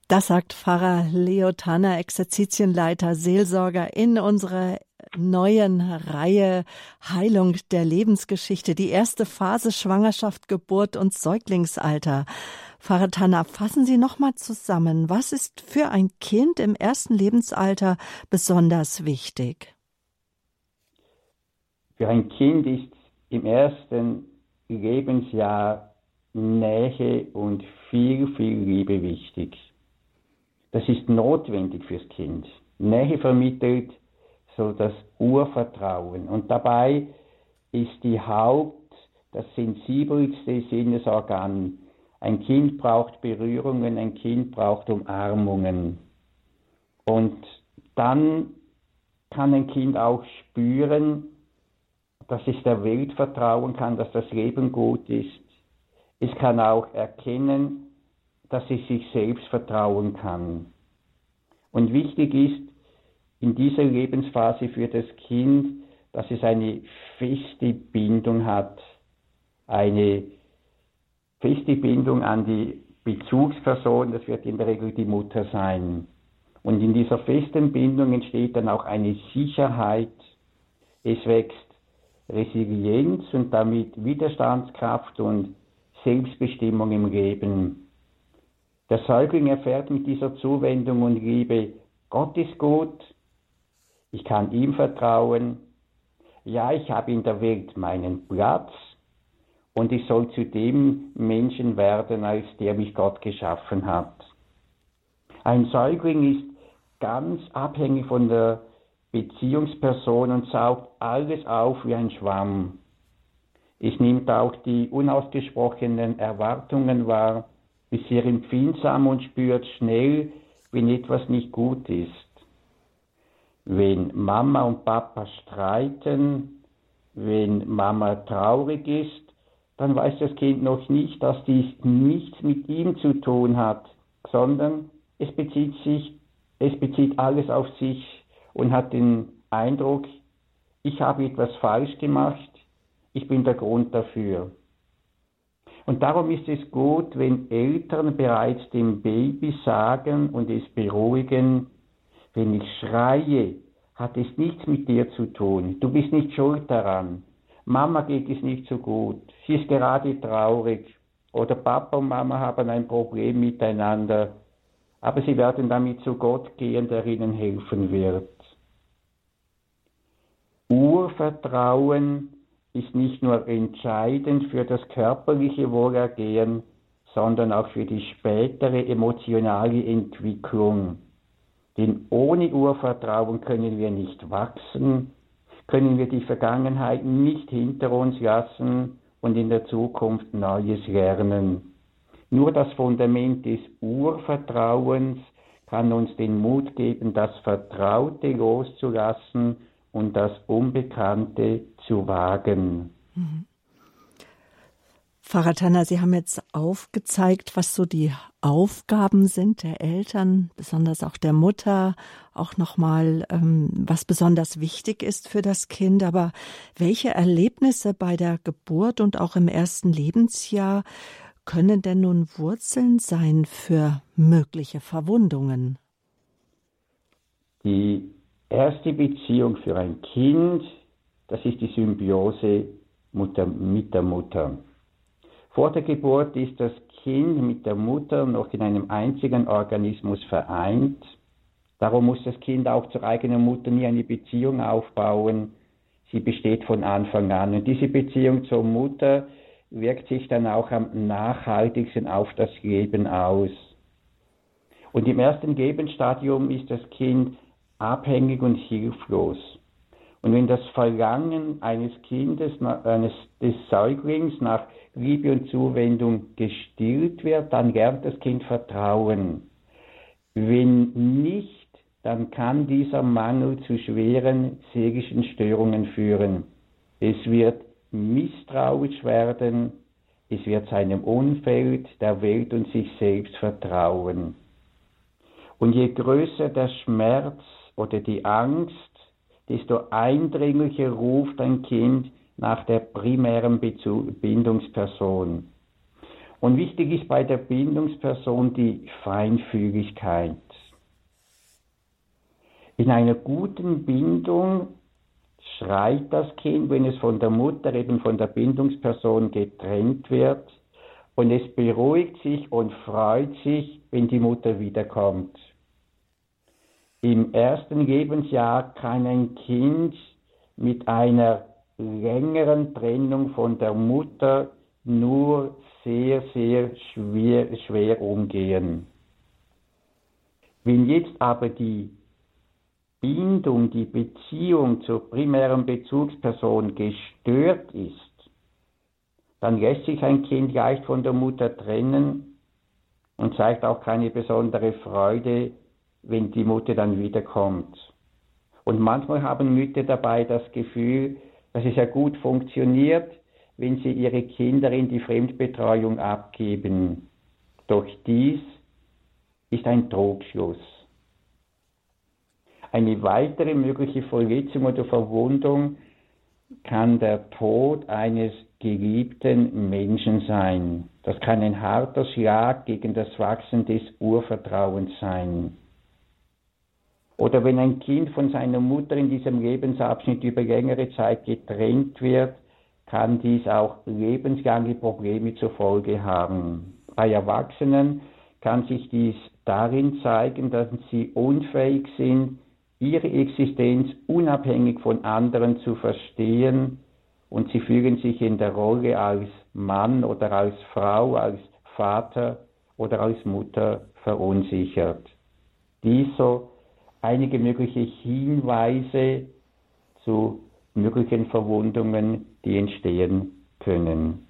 Das sagt Pfarrer Leo Tanner, Exerzitienleiter, Seelsorger in unserer neuen Reihe Heilung der Lebensgeschichte, die erste Phase Schwangerschaft, Geburt und Säuglingsalter. Pfarrer Tanner, fassen Sie nochmal zusammen. Was ist für ein Kind im ersten Lebensalter besonders wichtig? Für ein Kind ist im ersten Lebensjahr Nähe und viel, viel Liebe wichtig. Das ist notwendig fürs Kind. Nähe vermittelt so das Urvertrauen. Und dabei ist die Haupt, das sensibelste Sinnesorgan. Ein Kind braucht Berührungen, ein Kind braucht Umarmungen. Und dann kann ein Kind auch spüren, dass es der Welt vertrauen kann, dass das Leben gut ist. Es kann auch erkennen, dass es sich selbst vertrauen kann. Und wichtig ist in dieser Lebensphase für das Kind, dass es eine feste Bindung hat, eine feste Bindung an die Bezugsperson, das wird in der Regel die Mutter sein. Und in dieser festen Bindung entsteht dann auch eine Sicherheit, es wächst Resilienz und damit Widerstandskraft und Selbstbestimmung im Leben. Der Säugling erfährt mit dieser Zuwendung und Liebe, Gott ist gut, ich kann ihm vertrauen, ja, ich habe in der Welt meinen Platz und ich soll zu dem Menschen werden, als der mich Gott geschaffen hat. Ein Säugling ist ganz abhängig von der Beziehungsperson und saugt alles auf wie ein Schwamm. Es nimmt auch die unausgesprochenen Erwartungen wahr, ist sehr empfindsam und spürt schnell, wenn etwas nicht gut ist. Wenn Mama und Papa streiten, wenn Mama traurig ist, dann weiß das Kind noch nicht, dass dies nichts mit ihm zu tun hat, sondern es bezieht sich, es bezieht alles auf sich und hat den Eindruck, ich habe etwas falsch gemacht, ich bin der Grund dafür. Und darum ist es gut, wenn Eltern bereits dem Baby sagen und es beruhigen, wenn ich schreie, hat es nichts mit dir zu tun. Du bist nicht schuld daran. Mama geht es nicht so gut. Sie ist gerade traurig. Oder Papa und Mama haben ein Problem miteinander. Aber sie werden damit zu Gott gehen, der ihnen helfen wird. Urvertrauen ist nicht nur entscheidend für das körperliche Wohlergehen, sondern auch für die spätere emotionale Entwicklung. Denn ohne Urvertrauen können wir nicht wachsen, können wir die Vergangenheit nicht hinter uns lassen und in der Zukunft Neues lernen. Nur das Fundament des Urvertrauens kann uns den Mut geben, das Vertraute loszulassen und das Unbekannte zu wagen. Mhm. Pfarrer Tanner, Sie haben jetzt aufgezeigt, was so die Aufgaben sind der Eltern, besonders auch der Mutter, auch nochmal, ähm, was besonders wichtig ist für das Kind. Aber welche Erlebnisse bei der Geburt und auch im ersten Lebensjahr können denn nun Wurzeln sein für mögliche Verwundungen? Die erste Beziehung für ein Kind, das ist die Symbiose Mutter, mit der Mutter. Vor der Geburt ist das Kind mit der Mutter noch in einem einzigen Organismus vereint. Darum muss das Kind auch zur eigenen Mutter nie eine Beziehung aufbauen. Sie besteht von Anfang an. Und diese Beziehung zur Mutter wirkt sich dann auch am nachhaltigsten auf das Leben aus. Und im ersten Lebensstadium ist das Kind abhängig und hilflos. Und wenn das Verlangen eines Kindes, eines, des Säuglings nach Liebe und Zuwendung gestillt wird, dann lernt das Kind Vertrauen. Wenn nicht, dann kann dieser Mangel zu schweren seelischen Störungen führen. Es wird misstrauisch werden, es wird seinem Umfeld, der Welt und sich selbst vertrauen. Und je größer der Schmerz oder die Angst, desto eindringlicher ruft ein Kind nach der primären Bindungsperson. Und wichtig ist bei der Bindungsperson die Feinfühligkeit. In einer guten Bindung schreit das Kind, wenn es von der Mutter, eben von der Bindungsperson getrennt wird, und es beruhigt sich und freut sich, wenn die Mutter wiederkommt. Im ersten Lebensjahr kann ein Kind mit einer längeren Trennung von der Mutter nur sehr, sehr schwer, schwer umgehen. Wenn jetzt aber die Bindung, die Beziehung zur primären Bezugsperson gestört ist, dann lässt sich ein Kind leicht von der Mutter trennen und zeigt auch keine besondere Freude, wenn die Mutter dann wiederkommt. Und manchmal haben Mütter dabei das Gefühl, dass es ja gut funktioniert, wenn sie ihre Kinder in die Fremdbetreuung abgeben. Doch dies ist ein Trugschluss. Eine weitere mögliche Verletzung oder Verwundung kann der Tod eines geliebten Menschen sein. Das kann ein harter Schlag gegen das Wachsen des Urvertrauens sein. Oder wenn ein Kind von seiner Mutter in diesem Lebensabschnitt über längere Zeit getrennt wird, kann dies auch lebenslange Probleme zur Folge haben. Bei Erwachsenen kann sich dies darin zeigen, dass sie unfähig sind, ihre Existenz unabhängig von anderen zu verstehen und sie fühlen sich in der Rolle als Mann oder als Frau, als Vater oder als Mutter verunsichert. Dieser einige mögliche Hinweise zu möglichen Verwundungen, die entstehen können.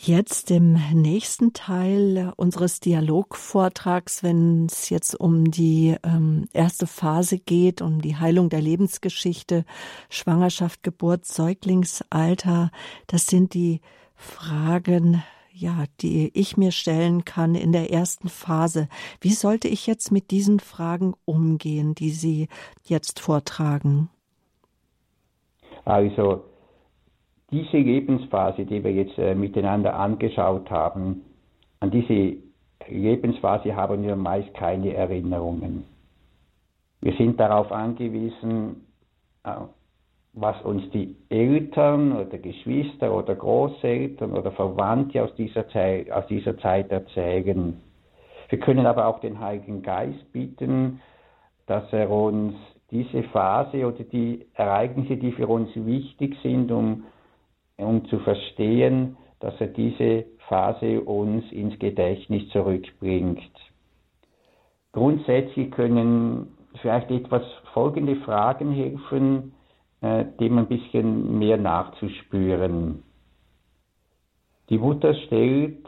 Jetzt im nächsten Teil unseres Dialogvortrags, wenn es jetzt um die ähm, erste Phase geht, um die Heilung der Lebensgeschichte, Schwangerschaft, Geburt, Säuglingsalter, das sind die Fragen ja, die ich mir stellen kann in der ersten Phase. Wie sollte ich jetzt mit diesen Fragen umgehen, die Sie jetzt vortragen? Also diese Lebensphase, die wir jetzt äh, miteinander angeschaut haben, an diese Lebensphase haben wir meist keine Erinnerungen. Wir sind darauf angewiesen, äh, was uns die Eltern oder Geschwister oder Großeltern oder Verwandte aus dieser Zeit, aus dieser Zeit erzählen. Wir können aber auch den Heiligen Geist bitten, dass er uns diese Phase oder die Ereignisse, die für uns wichtig sind, um, um zu verstehen, dass er diese Phase uns ins Gedächtnis zurückbringt. Grundsätzlich können vielleicht etwas folgende Fragen helfen, dem ein bisschen mehr nachzuspüren. Die Mutter stellt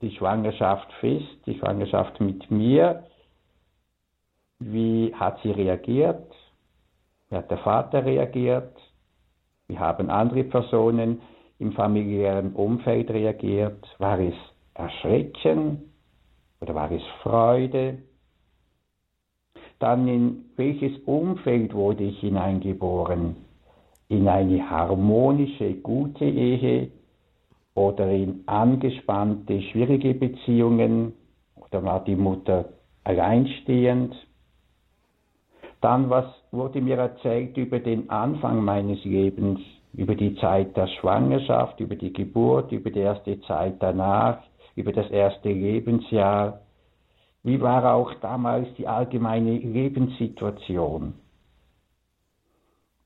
die Schwangerschaft fest, die Schwangerschaft mit mir. Wie hat sie reagiert? Wie hat der Vater reagiert? Wie haben andere Personen im familiären Umfeld reagiert? War es Erschrecken oder war es Freude? Dann in welches Umfeld wurde ich hineingeboren? In eine harmonische, gute Ehe oder in angespannte, schwierige Beziehungen oder war die Mutter alleinstehend? Dann, was wurde mir erzählt über den Anfang meines Lebens, über die Zeit der Schwangerschaft, über die Geburt, über die erste Zeit danach, über das erste Lebensjahr, wie war auch damals die allgemeine Lebenssituation?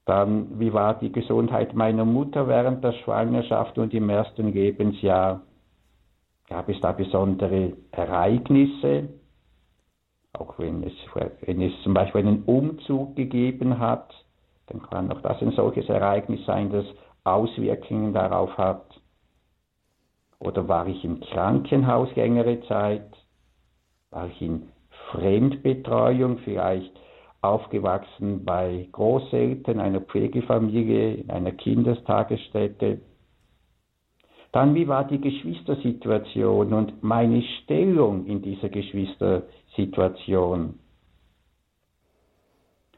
Dann, wie war die Gesundheit meiner Mutter während der Schwangerschaft und im ersten Lebensjahr? Gab es da besondere Ereignisse? Auch wenn es, wenn es zum Beispiel einen Umzug gegeben hat, dann kann auch das ein solches Ereignis sein, das Auswirkungen darauf hat. Oder war ich im Krankenhaus längere Zeit? War ich in Fremdbetreuung, vielleicht aufgewachsen bei Großeltern, einer Pflegefamilie, in einer Kindestagesstätte. Dann, wie war die Geschwistersituation und meine Stellung in dieser Geschwistersituation?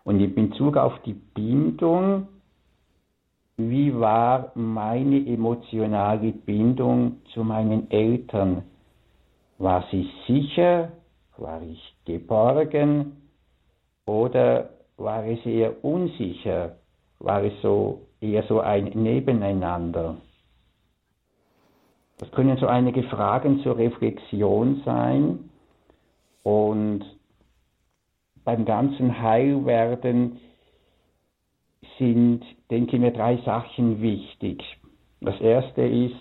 Und in Bezug auf die Bindung, wie war meine emotionale Bindung zu meinen Eltern? War sie sicher? War ich geborgen? Oder war es eher unsicher? War es so eher so ein Nebeneinander? Das können so einige Fragen zur Reflexion sein. Und beim ganzen Heilwerden sind, denke ich mir, drei Sachen wichtig. Das erste ist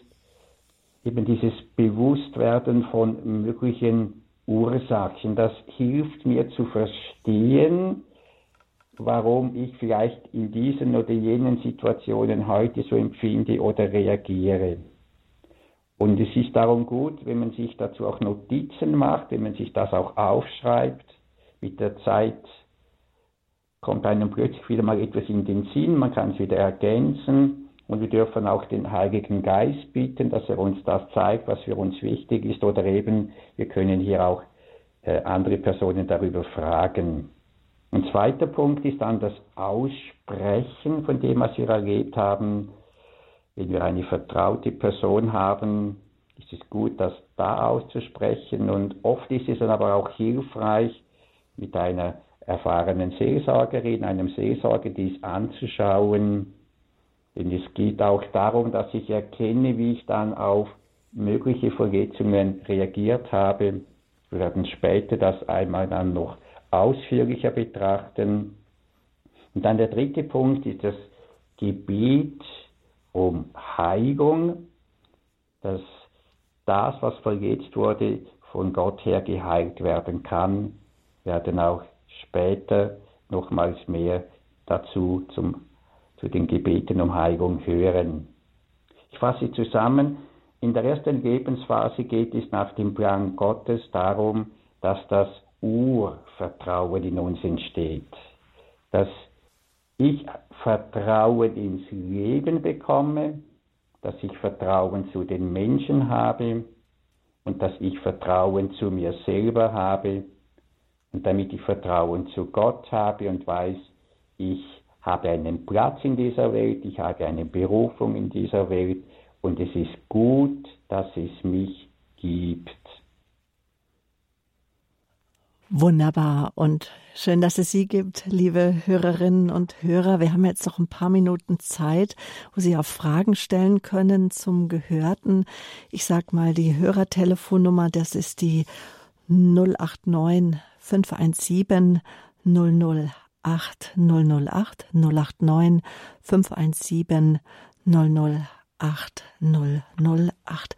eben dieses Bewusstwerden von möglichen Ursachen. Das hilft mir zu verstehen, warum ich vielleicht in diesen oder jenen Situationen heute so empfinde oder reagiere. Und es ist darum gut, wenn man sich dazu auch Notizen macht, wenn man sich das auch aufschreibt. Mit der Zeit kommt einem plötzlich wieder mal etwas in den Sinn, man kann es wieder ergänzen und wir dürfen auch den Heiligen Geist bitten, dass er uns das zeigt, was für uns wichtig ist oder eben wir können hier auch äh, andere Personen darüber fragen. Ein zweiter Punkt ist dann das Aussprechen von dem, was wir erlebt haben wenn wir eine vertraute Person haben, ist es gut, das da auszusprechen. Und oft ist es dann aber auch hilfreich, mit einer erfahrenen Seelsorgerin, einem Seelsorger dies anzuschauen. Denn es geht auch darum, dass ich erkenne, wie ich dann auf mögliche Verletzungen reagiert habe. Wir werden später das einmal dann noch ausführlicher betrachten. Und dann der dritte Punkt ist das Gebet um Heilung, dass das, was verletzt wurde, von Gott her geheilt werden kann, werden auch später nochmals mehr dazu zum, zu den Gebeten um Heilung hören. Ich fasse zusammen, in der ersten Lebensphase geht es nach dem Plan Gottes darum, dass das Urvertrauen in uns entsteht, dass ich Vertrauen ins Leben bekomme, dass ich Vertrauen zu den Menschen habe und dass ich Vertrauen zu mir selber habe. Und damit ich Vertrauen zu Gott habe und weiß, ich habe einen Platz in dieser Welt, ich habe eine Berufung in dieser Welt und es ist gut, dass es mich gibt. Wunderbar und schön, dass es Sie gibt, liebe Hörerinnen und Hörer. Wir haben jetzt noch ein paar Minuten Zeit, wo Sie auch Fragen stellen können zum Gehörten. Ich sag mal die Hörertelefonnummer, das ist die 089 517 008 008 089 517 008 008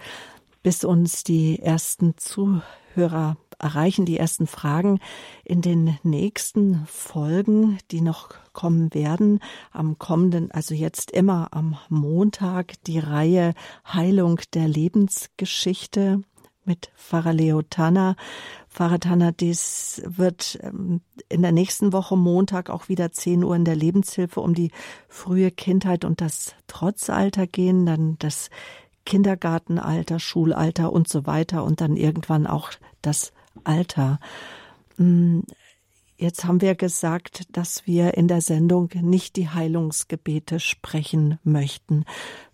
bis uns die ersten Zuhörer erreichen die ersten Fragen in den nächsten Folgen, die noch kommen werden. Am kommenden, also jetzt immer am Montag, die Reihe Heilung der Lebensgeschichte mit Pfarrer Leo Tanner. Pfarrer Tanner, dies wird ähm, in der nächsten Woche Montag auch wieder 10 Uhr in der Lebenshilfe um die frühe Kindheit und das Trotzalter gehen, dann das Kindergartenalter, Schulalter und so weiter und dann irgendwann auch das Alter. Mm, jetzt haben wir gesagt, dass wir in der Sendung nicht die Heilungsgebete sprechen möchten.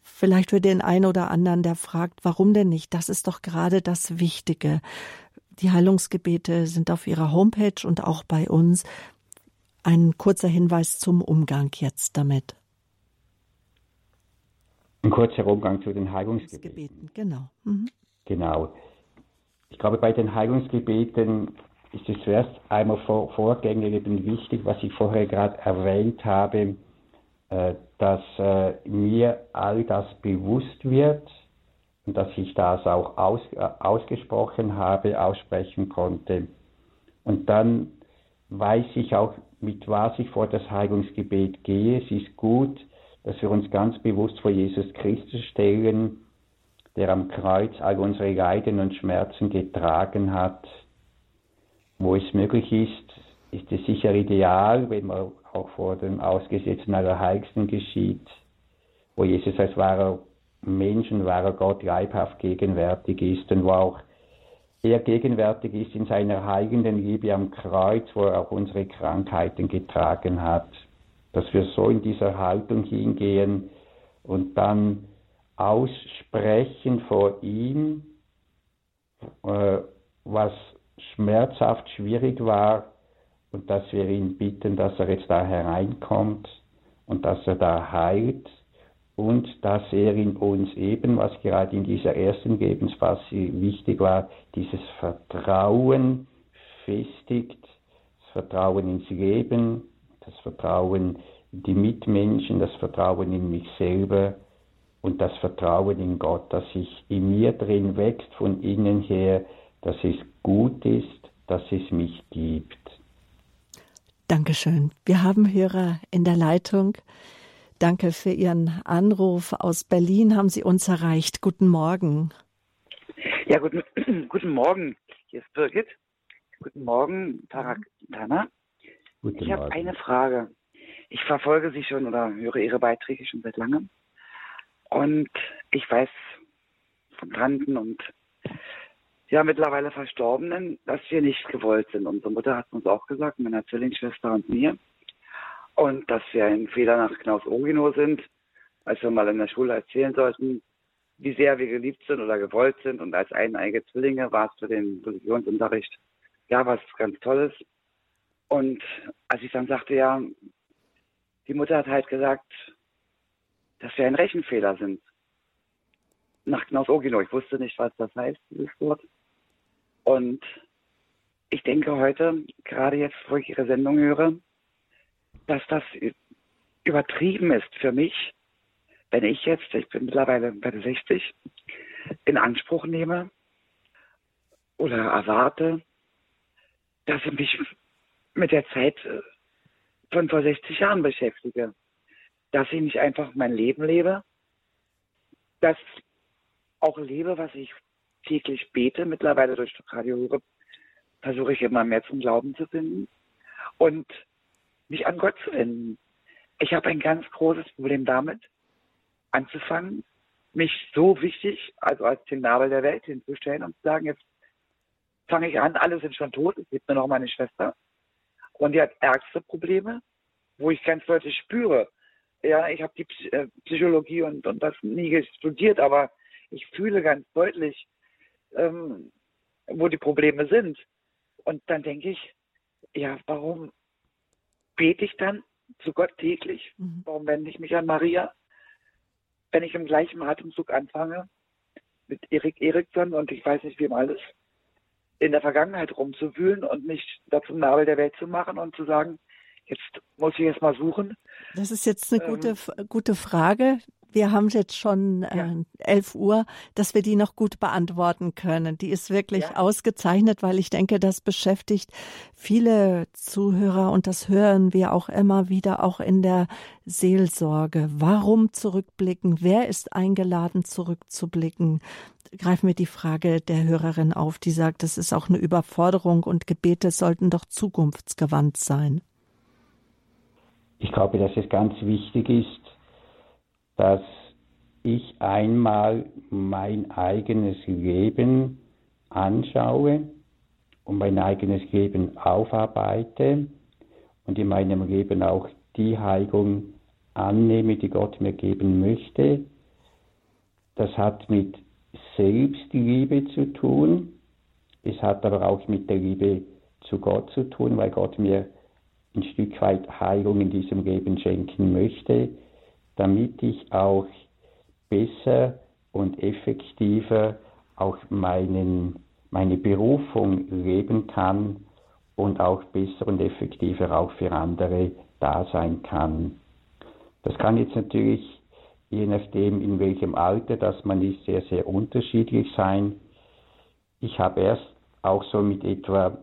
Vielleicht für den einen oder anderen, der fragt, warum denn nicht? Das ist doch gerade das Wichtige. Die Heilungsgebete sind auf Ihrer Homepage und auch bei uns. Ein kurzer Hinweis zum Umgang jetzt damit. Ein kurzer Umgang zu den Heilungsgebeten. Genau. Mhm. Genau. Ich glaube, bei den Heilungsgebeten ist es zuerst einmal vor, vorgängig eben wichtig, was ich vorher gerade erwähnt habe, äh, dass äh, mir all das bewusst wird und dass ich das auch aus, äh, ausgesprochen habe, aussprechen konnte. Und dann weiß ich auch, mit was ich vor das Heilungsgebet gehe. Es ist gut, dass wir uns ganz bewusst vor Jesus Christus stellen der am Kreuz all unsere Leiden und Schmerzen getragen hat. Wo es möglich ist, ist es sicher ideal, wenn man auch vor dem Ausgesetzten Allerheiligsten geschieht, wo Jesus als wahrer Mensch und wahrer Gott leibhaft gegenwärtig ist und wo auch er gegenwärtig ist in seiner heilenden Liebe am Kreuz, wo er auch unsere Krankheiten getragen hat. Dass wir so in dieser Haltung hingehen und dann aussprechen vor ihm, äh, was schmerzhaft schwierig war und dass wir ihn bitten, dass er jetzt da hereinkommt und dass er da heilt und dass er in uns eben, was gerade in dieser ersten Lebensphase wichtig war, dieses Vertrauen festigt, das Vertrauen ins Leben, das Vertrauen in die Mitmenschen, das Vertrauen in mich selber und das Vertrauen in Gott, dass sich in mir drin wächst von innen her, dass es gut ist, dass es mich gibt. Dankeschön. Wir haben Hörer in der Leitung. Danke für Ihren Anruf. Aus Berlin haben Sie uns erreicht. Guten Morgen. Ja, guten, guten Morgen. Hier ist Birgit. Guten Morgen, Tarak Tana. Guten ich habe eine Frage. Ich verfolge Sie schon oder höre Ihre Beiträge schon seit langem. Und ich weiß von Tanten und ja mittlerweile Verstorbenen, dass wir nicht gewollt sind. Unsere Mutter hat uns auch gesagt, meiner Zwillingsschwester und mir und dass wir ein Fehler nach Knaus Ogino sind, als wir mal in der Schule erzählen sollten, wie sehr wir geliebt sind oder gewollt sind. Und als eineige Zwillinge war es für den Religionsunterricht ja was ganz Tolles. Und als ich dann sagte, ja, die Mutter hat halt gesagt, dass wir ein Rechenfehler sind. Nach Knaus Ogino. Ich wusste nicht, was das heißt, dieses Wort. Und ich denke heute, gerade jetzt, wo ich Ihre Sendung höre, dass das übertrieben ist für mich, wenn ich jetzt, ich bin mittlerweile bei der 60, in Anspruch nehme oder erwarte, dass ich mich mit der Zeit äh, von vor 60 Jahren beschäftige. Dass ich nicht einfach mein Leben lebe, dass auch lebe, was ich täglich bete. Mittlerweile durch Radio höre, versuche ich immer mehr zum Glauben zu finden. Und mich an Gott zu wenden. Ich habe ein ganz großes Problem damit, anzufangen, mich so wichtig, also als den Nabel der Welt hinzustellen und zu sagen, jetzt fange ich an, alle sind schon tot, es gibt nur noch meine Schwester. Und die hat ärgste Probleme, wo ich ganz deutlich spüre, ja, ich habe die äh, Psychologie und, und das nie studiert, aber ich fühle ganz deutlich, ähm, wo die Probleme sind. Und dann denke ich, ja, warum bete ich dann zu Gott täglich. Mhm. Warum wende ich mich an Maria? Wenn ich im gleichen Atemzug anfange mit Erik Eriksson und ich weiß nicht wem alles, in der Vergangenheit rumzuwühlen und mich dazu Nabel der Welt zu machen und zu sagen, jetzt muss ich erst mal suchen. Das ist jetzt eine ähm, gute, gute Frage wir haben jetzt schon äh, ja. 11 Uhr, dass wir die noch gut beantworten können. Die ist wirklich ja. ausgezeichnet, weil ich denke, das beschäftigt viele Zuhörer und das hören wir auch immer wieder, auch in der Seelsorge. Warum zurückblicken? Wer ist eingeladen, zurückzublicken? Greifen wir die Frage der Hörerin auf, die sagt, das ist auch eine Überforderung und Gebete sollten doch zukunftsgewandt sein. Ich glaube, dass es ganz wichtig ist, dass ich einmal mein eigenes Leben anschaue und mein eigenes Leben aufarbeite und in meinem Leben auch die Heilung annehme, die Gott mir geben möchte. Das hat mit Selbstliebe zu tun. Es hat aber auch mit der Liebe zu Gott zu tun, weil Gott mir ein Stück weit Heilung in diesem Leben schenken möchte damit ich auch besser und effektiver auch meinen, meine Berufung leben kann und auch besser und effektiver auch für andere da sein kann. Das kann jetzt natürlich, je nachdem in welchem Alter das man ist, sehr, sehr unterschiedlich sein. Ich habe erst auch so mit etwa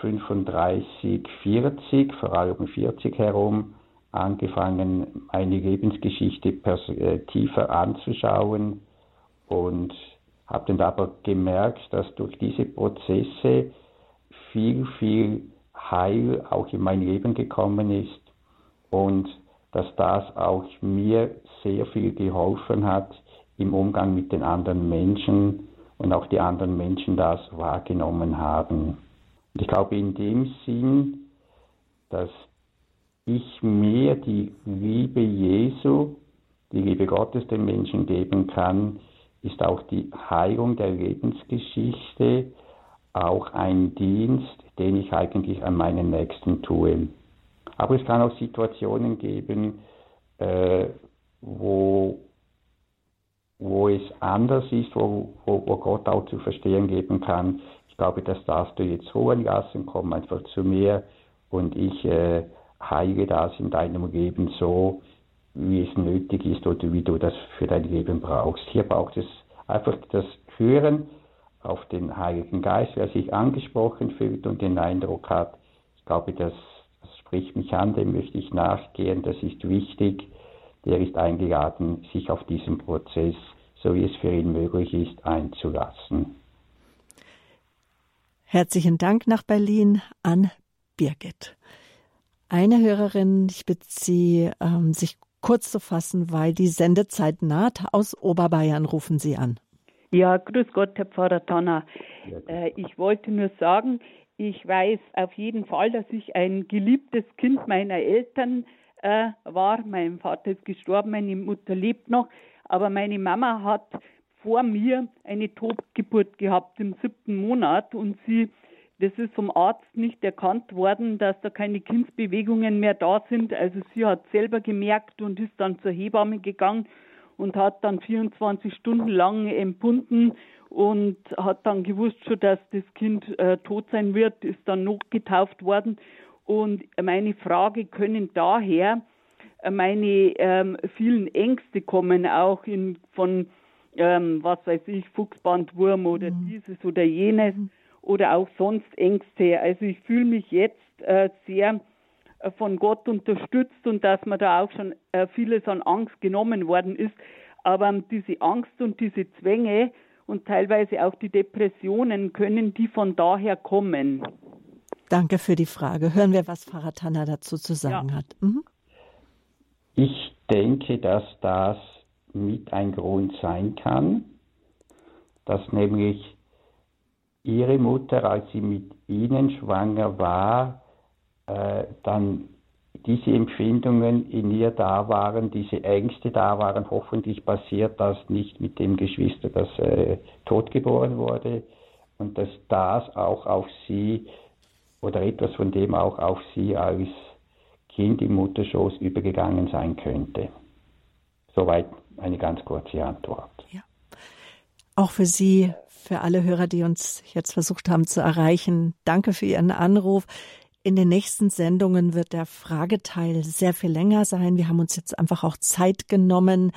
35, 40, vor allem 40 herum, angefangen, meine Lebensgeschichte äh, tiefer anzuschauen und habe dann aber gemerkt, dass durch diese Prozesse viel, viel Heil auch in mein Leben gekommen ist und dass das auch mir sehr viel geholfen hat im Umgang mit den anderen Menschen und auch die anderen Menschen das wahrgenommen haben. Ich glaube in dem Sinn, dass ich mir die Liebe Jesu, die Liebe Gottes den Menschen geben kann, ist auch die Heilung der Lebensgeschichte auch ein Dienst, den ich eigentlich an meinen Nächsten tue. Aber es kann auch Situationen geben, äh, wo, wo es anders ist, wo, wo, wo Gott auch zu verstehen geben kann, ich glaube, das darfst du jetzt ruhen lassen, komm einfach zu mir und ich äh, heile das in deinem Leben so, wie es nötig ist oder wie du das für dein Leben brauchst. Hier braucht es einfach das Hören auf den Heiligen Geist, wer sich angesprochen fühlt und den Eindruck hat, ich glaube, das, das spricht mich an, dem möchte ich nachgehen, das ist wichtig, der ist eingeladen, sich auf diesen Prozess, so wie es für ihn möglich ist, einzulassen. Herzlichen Dank nach Berlin an Birgit. Eine Hörerin, ich bitte Sie, ähm, sich kurz zu fassen, weil die Sendezeit naht. Aus Oberbayern rufen Sie an. Ja, grüß Gott, Herr Pfarrer Tanner. Äh, ich wollte nur sagen, ich weiß auf jeden Fall, dass ich ein geliebtes Kind meiner Eltern äh, war. Mein Vater ist gestorben, meine Mutter lebt noch, aber meine Mama hat vor mir eine Totgeburt gehabt im siebten Monat und sie, das ist vom Arzt nicht erkannt worden, dass da keine Kindsbewegungen mehr da sind. Also sie hat selber gemerkt und ist dann zur Hebamme gegangen und hat dann 24 Stunden lang empfunden und hat dann gewusst schon, dass das Kind äh, tot sein wird, ist dann noch getauft worden. Und meine Frage können daher äh, meine ähm, vielen Ängste kommen, auch in, von ähm, was weiß ich, Fuchsbandwurm oder mhm. dieses oder jenes mhm. Oder auch sonst Ängste. Also ich fühle mich jetzt äh, sehr äh, von Gott unterstützt und dass mir da auch schon äh, vieles an Angst genommen worden ist. Aber diese Angst und diese Zwänge und teilweise auch die Depressionen können die von daher kommen. Danke für die Frage. Hören wir, was Pfarrer Tanner dazu zu sagen ja. hat. Mhm. Ich denke, dass das mit ein Grund sein kann, dass nämlich ihre Mutter, als sie mit ihnen schwanger war, äh, dann diese Empfindungen in ihr da waren, diese Ängste da waren. Hoffentlich passiert das nicht mit dem Geschwister, das äh, totgeboren wurde und dass das auch auf sie oder etwas von dem auch auf sie als Kind im Mutterschoß übergegangen sein könnte. Soweit eine ganz kurze Antwort. Ja. Auch für Sie, für alle Hörer, die uns jetzt versucht haben zu erreichen, danke für Ihren Anruf. In den nächsten Sendungen wird der Frageteil sehr viel länger sein. Wir haben uns jetzt einfach auch Zeit genommen.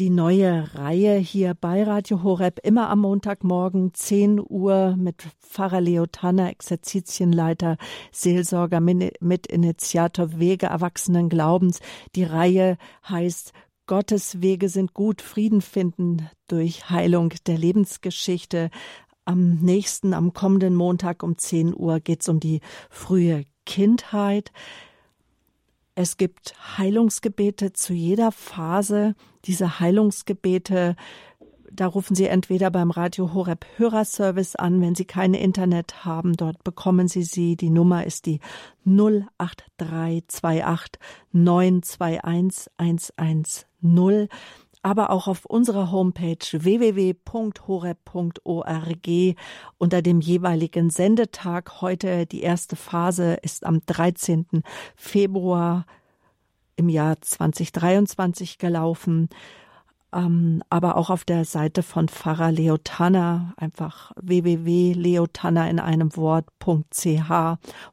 Die neue Reihe hier bei Radio Horeb immer am Montagmorgen 10 Uhr mit Pfarrer Leo Tanner, Exerzitienleiter, Seelsorger, Mitinitiator Wege Erwachsenen Glaubens. Die Reihe heißt Gottes Wege sind gut, Frieden finden durch Heilung der Lebensgeschichte. Am nächsten, am kommenden Montag um 10 Uhr geht es um die frühe Kindheit. Es gibt Heilungsgebete zu jeder Phase. Diese Heilungsgebete da rufen Sie entweder beim Radio Horeb Hörerservice an, wenn Sie kein Internet haben. Dort bekommen Sie sie. Die Nummer ist die 08328 921 110 aber auch auf unserer Homepage www.horeb.org unter dem jeweiligen Sendetag. Heute die erste Phase ist am 13. Februar im Jahr 2023 gelaufen aber auch auf der Seite von Pfarrer Leotanner, einfach www.leotanner in einem Wort.ch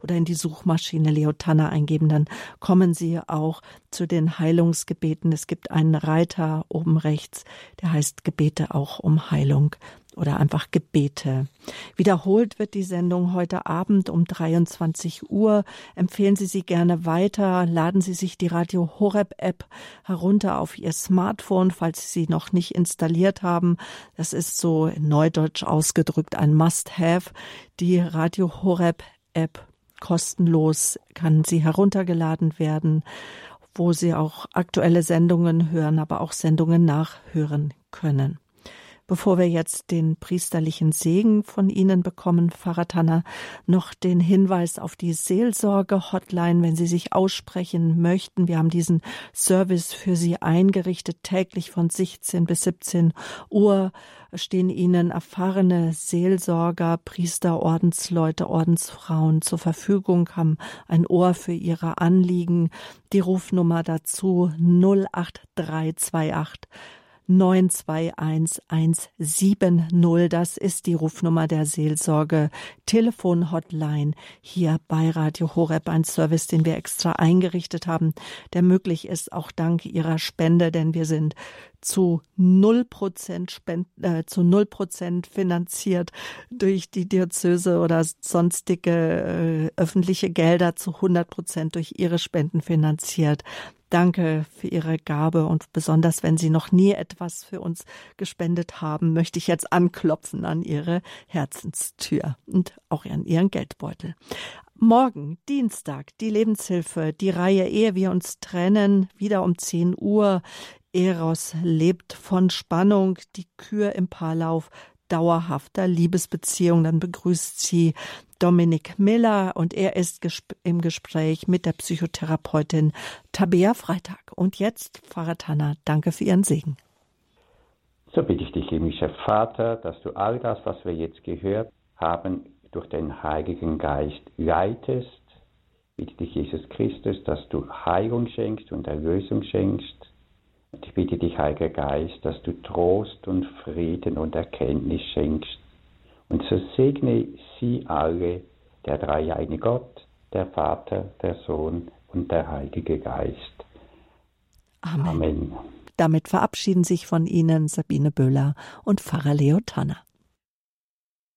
oder in die Suchmaschine Leotanner eingeben, dann kommen Sie auch zu den Heilungsgebeten. Es gibt einen Reiter oben rechts, der heißt Gebete auch um Heilung oder einfach Gebete. Wiederholt wird die Sendung heute Abend um 23 Uhr. Empfehlen Sie sie gerne weiter. Laden Sie sich die Radio Horeb App herunter auf Ihr Smartphone, falls Sie sie noch nicht installiert haben. Das ist so in Neudeutsch ausgedrückt ein Must-Have. Die Radio Horeb App kostenlos kann sie heruntergeladen werden, wo Sie auch aktuelle Sendungen hören, aber auch Sendungen nachhören können. Bevor wir jetzt den priesterlichen Segen von Ihnen bekommen, Pfarrer Tanner, noch den Hinweis auf die Seelsorge-Hotline, wenn Sie sich aussprechen möchten. Wir haben diesen Service für Sie eingerichtet, täglich von 16 bis 17 Uhr stehen Ihnen erfahrene Seelsorger, Priester, Ordensleute, Ordensfrauen zur Verfügung, haben ein Ohr für Ihre Anliegen. Die Rufnummer dazu 08328 921170. Das ist die Rufnummer der Seelsorge Telefonhotline hier bei Radio Horeb, ein Service, den wir extra eingerichtet haben, der möglich ist auch dank Ihrer Spende, denn wir sind zu null Prozent äh, zu null Prozent finanziert durch die Diözese oder sonstige äh, öffentliche Gelder zu 100 Prozent durch ihre Spenden finanziert. Danke für Ihre Gabe und besonders wenn Sie noch nie etwas für uns gespendet haben, möchte ich jetzt anklopfen an Ihre Herzenstür und auch an Ihren Geldbeutel. Morgen, Dienstag, die Lebenshilfe, die Reihe Ehe wir uns trennen, wieder um 10 Uhr. Eros lebt von Spannung, die Kür im Paarlauf, dauerhafter Liebesbeziehung. Dann begrüßt sie Dominik Miller und er ist im Gespräch mit der Psychotherapeutin Tabea Freitag. Und jetzt, Pfarrer Tanner, danke für Ihren Segen. So bitte ich dich, himmlischer Vater, dass du all das, was wir jetzt gehört haben, durch den Heiligen Geist leitest. Bitte dich, Jesus Christus, dass du Heilung schenkst und Erlösung schenkst. Und ich bitte dich, Heiliger Geist, dass du Trost und Frieden und Erkenntnis schenkst und so segne sie alle, der dreieine Gott, der Vater, der Sohn und der Heilige Geist. Amen. Amen. Damit verabschieden sich von Ihnen Sabine Böhler und Pfarrer Leo Tanner.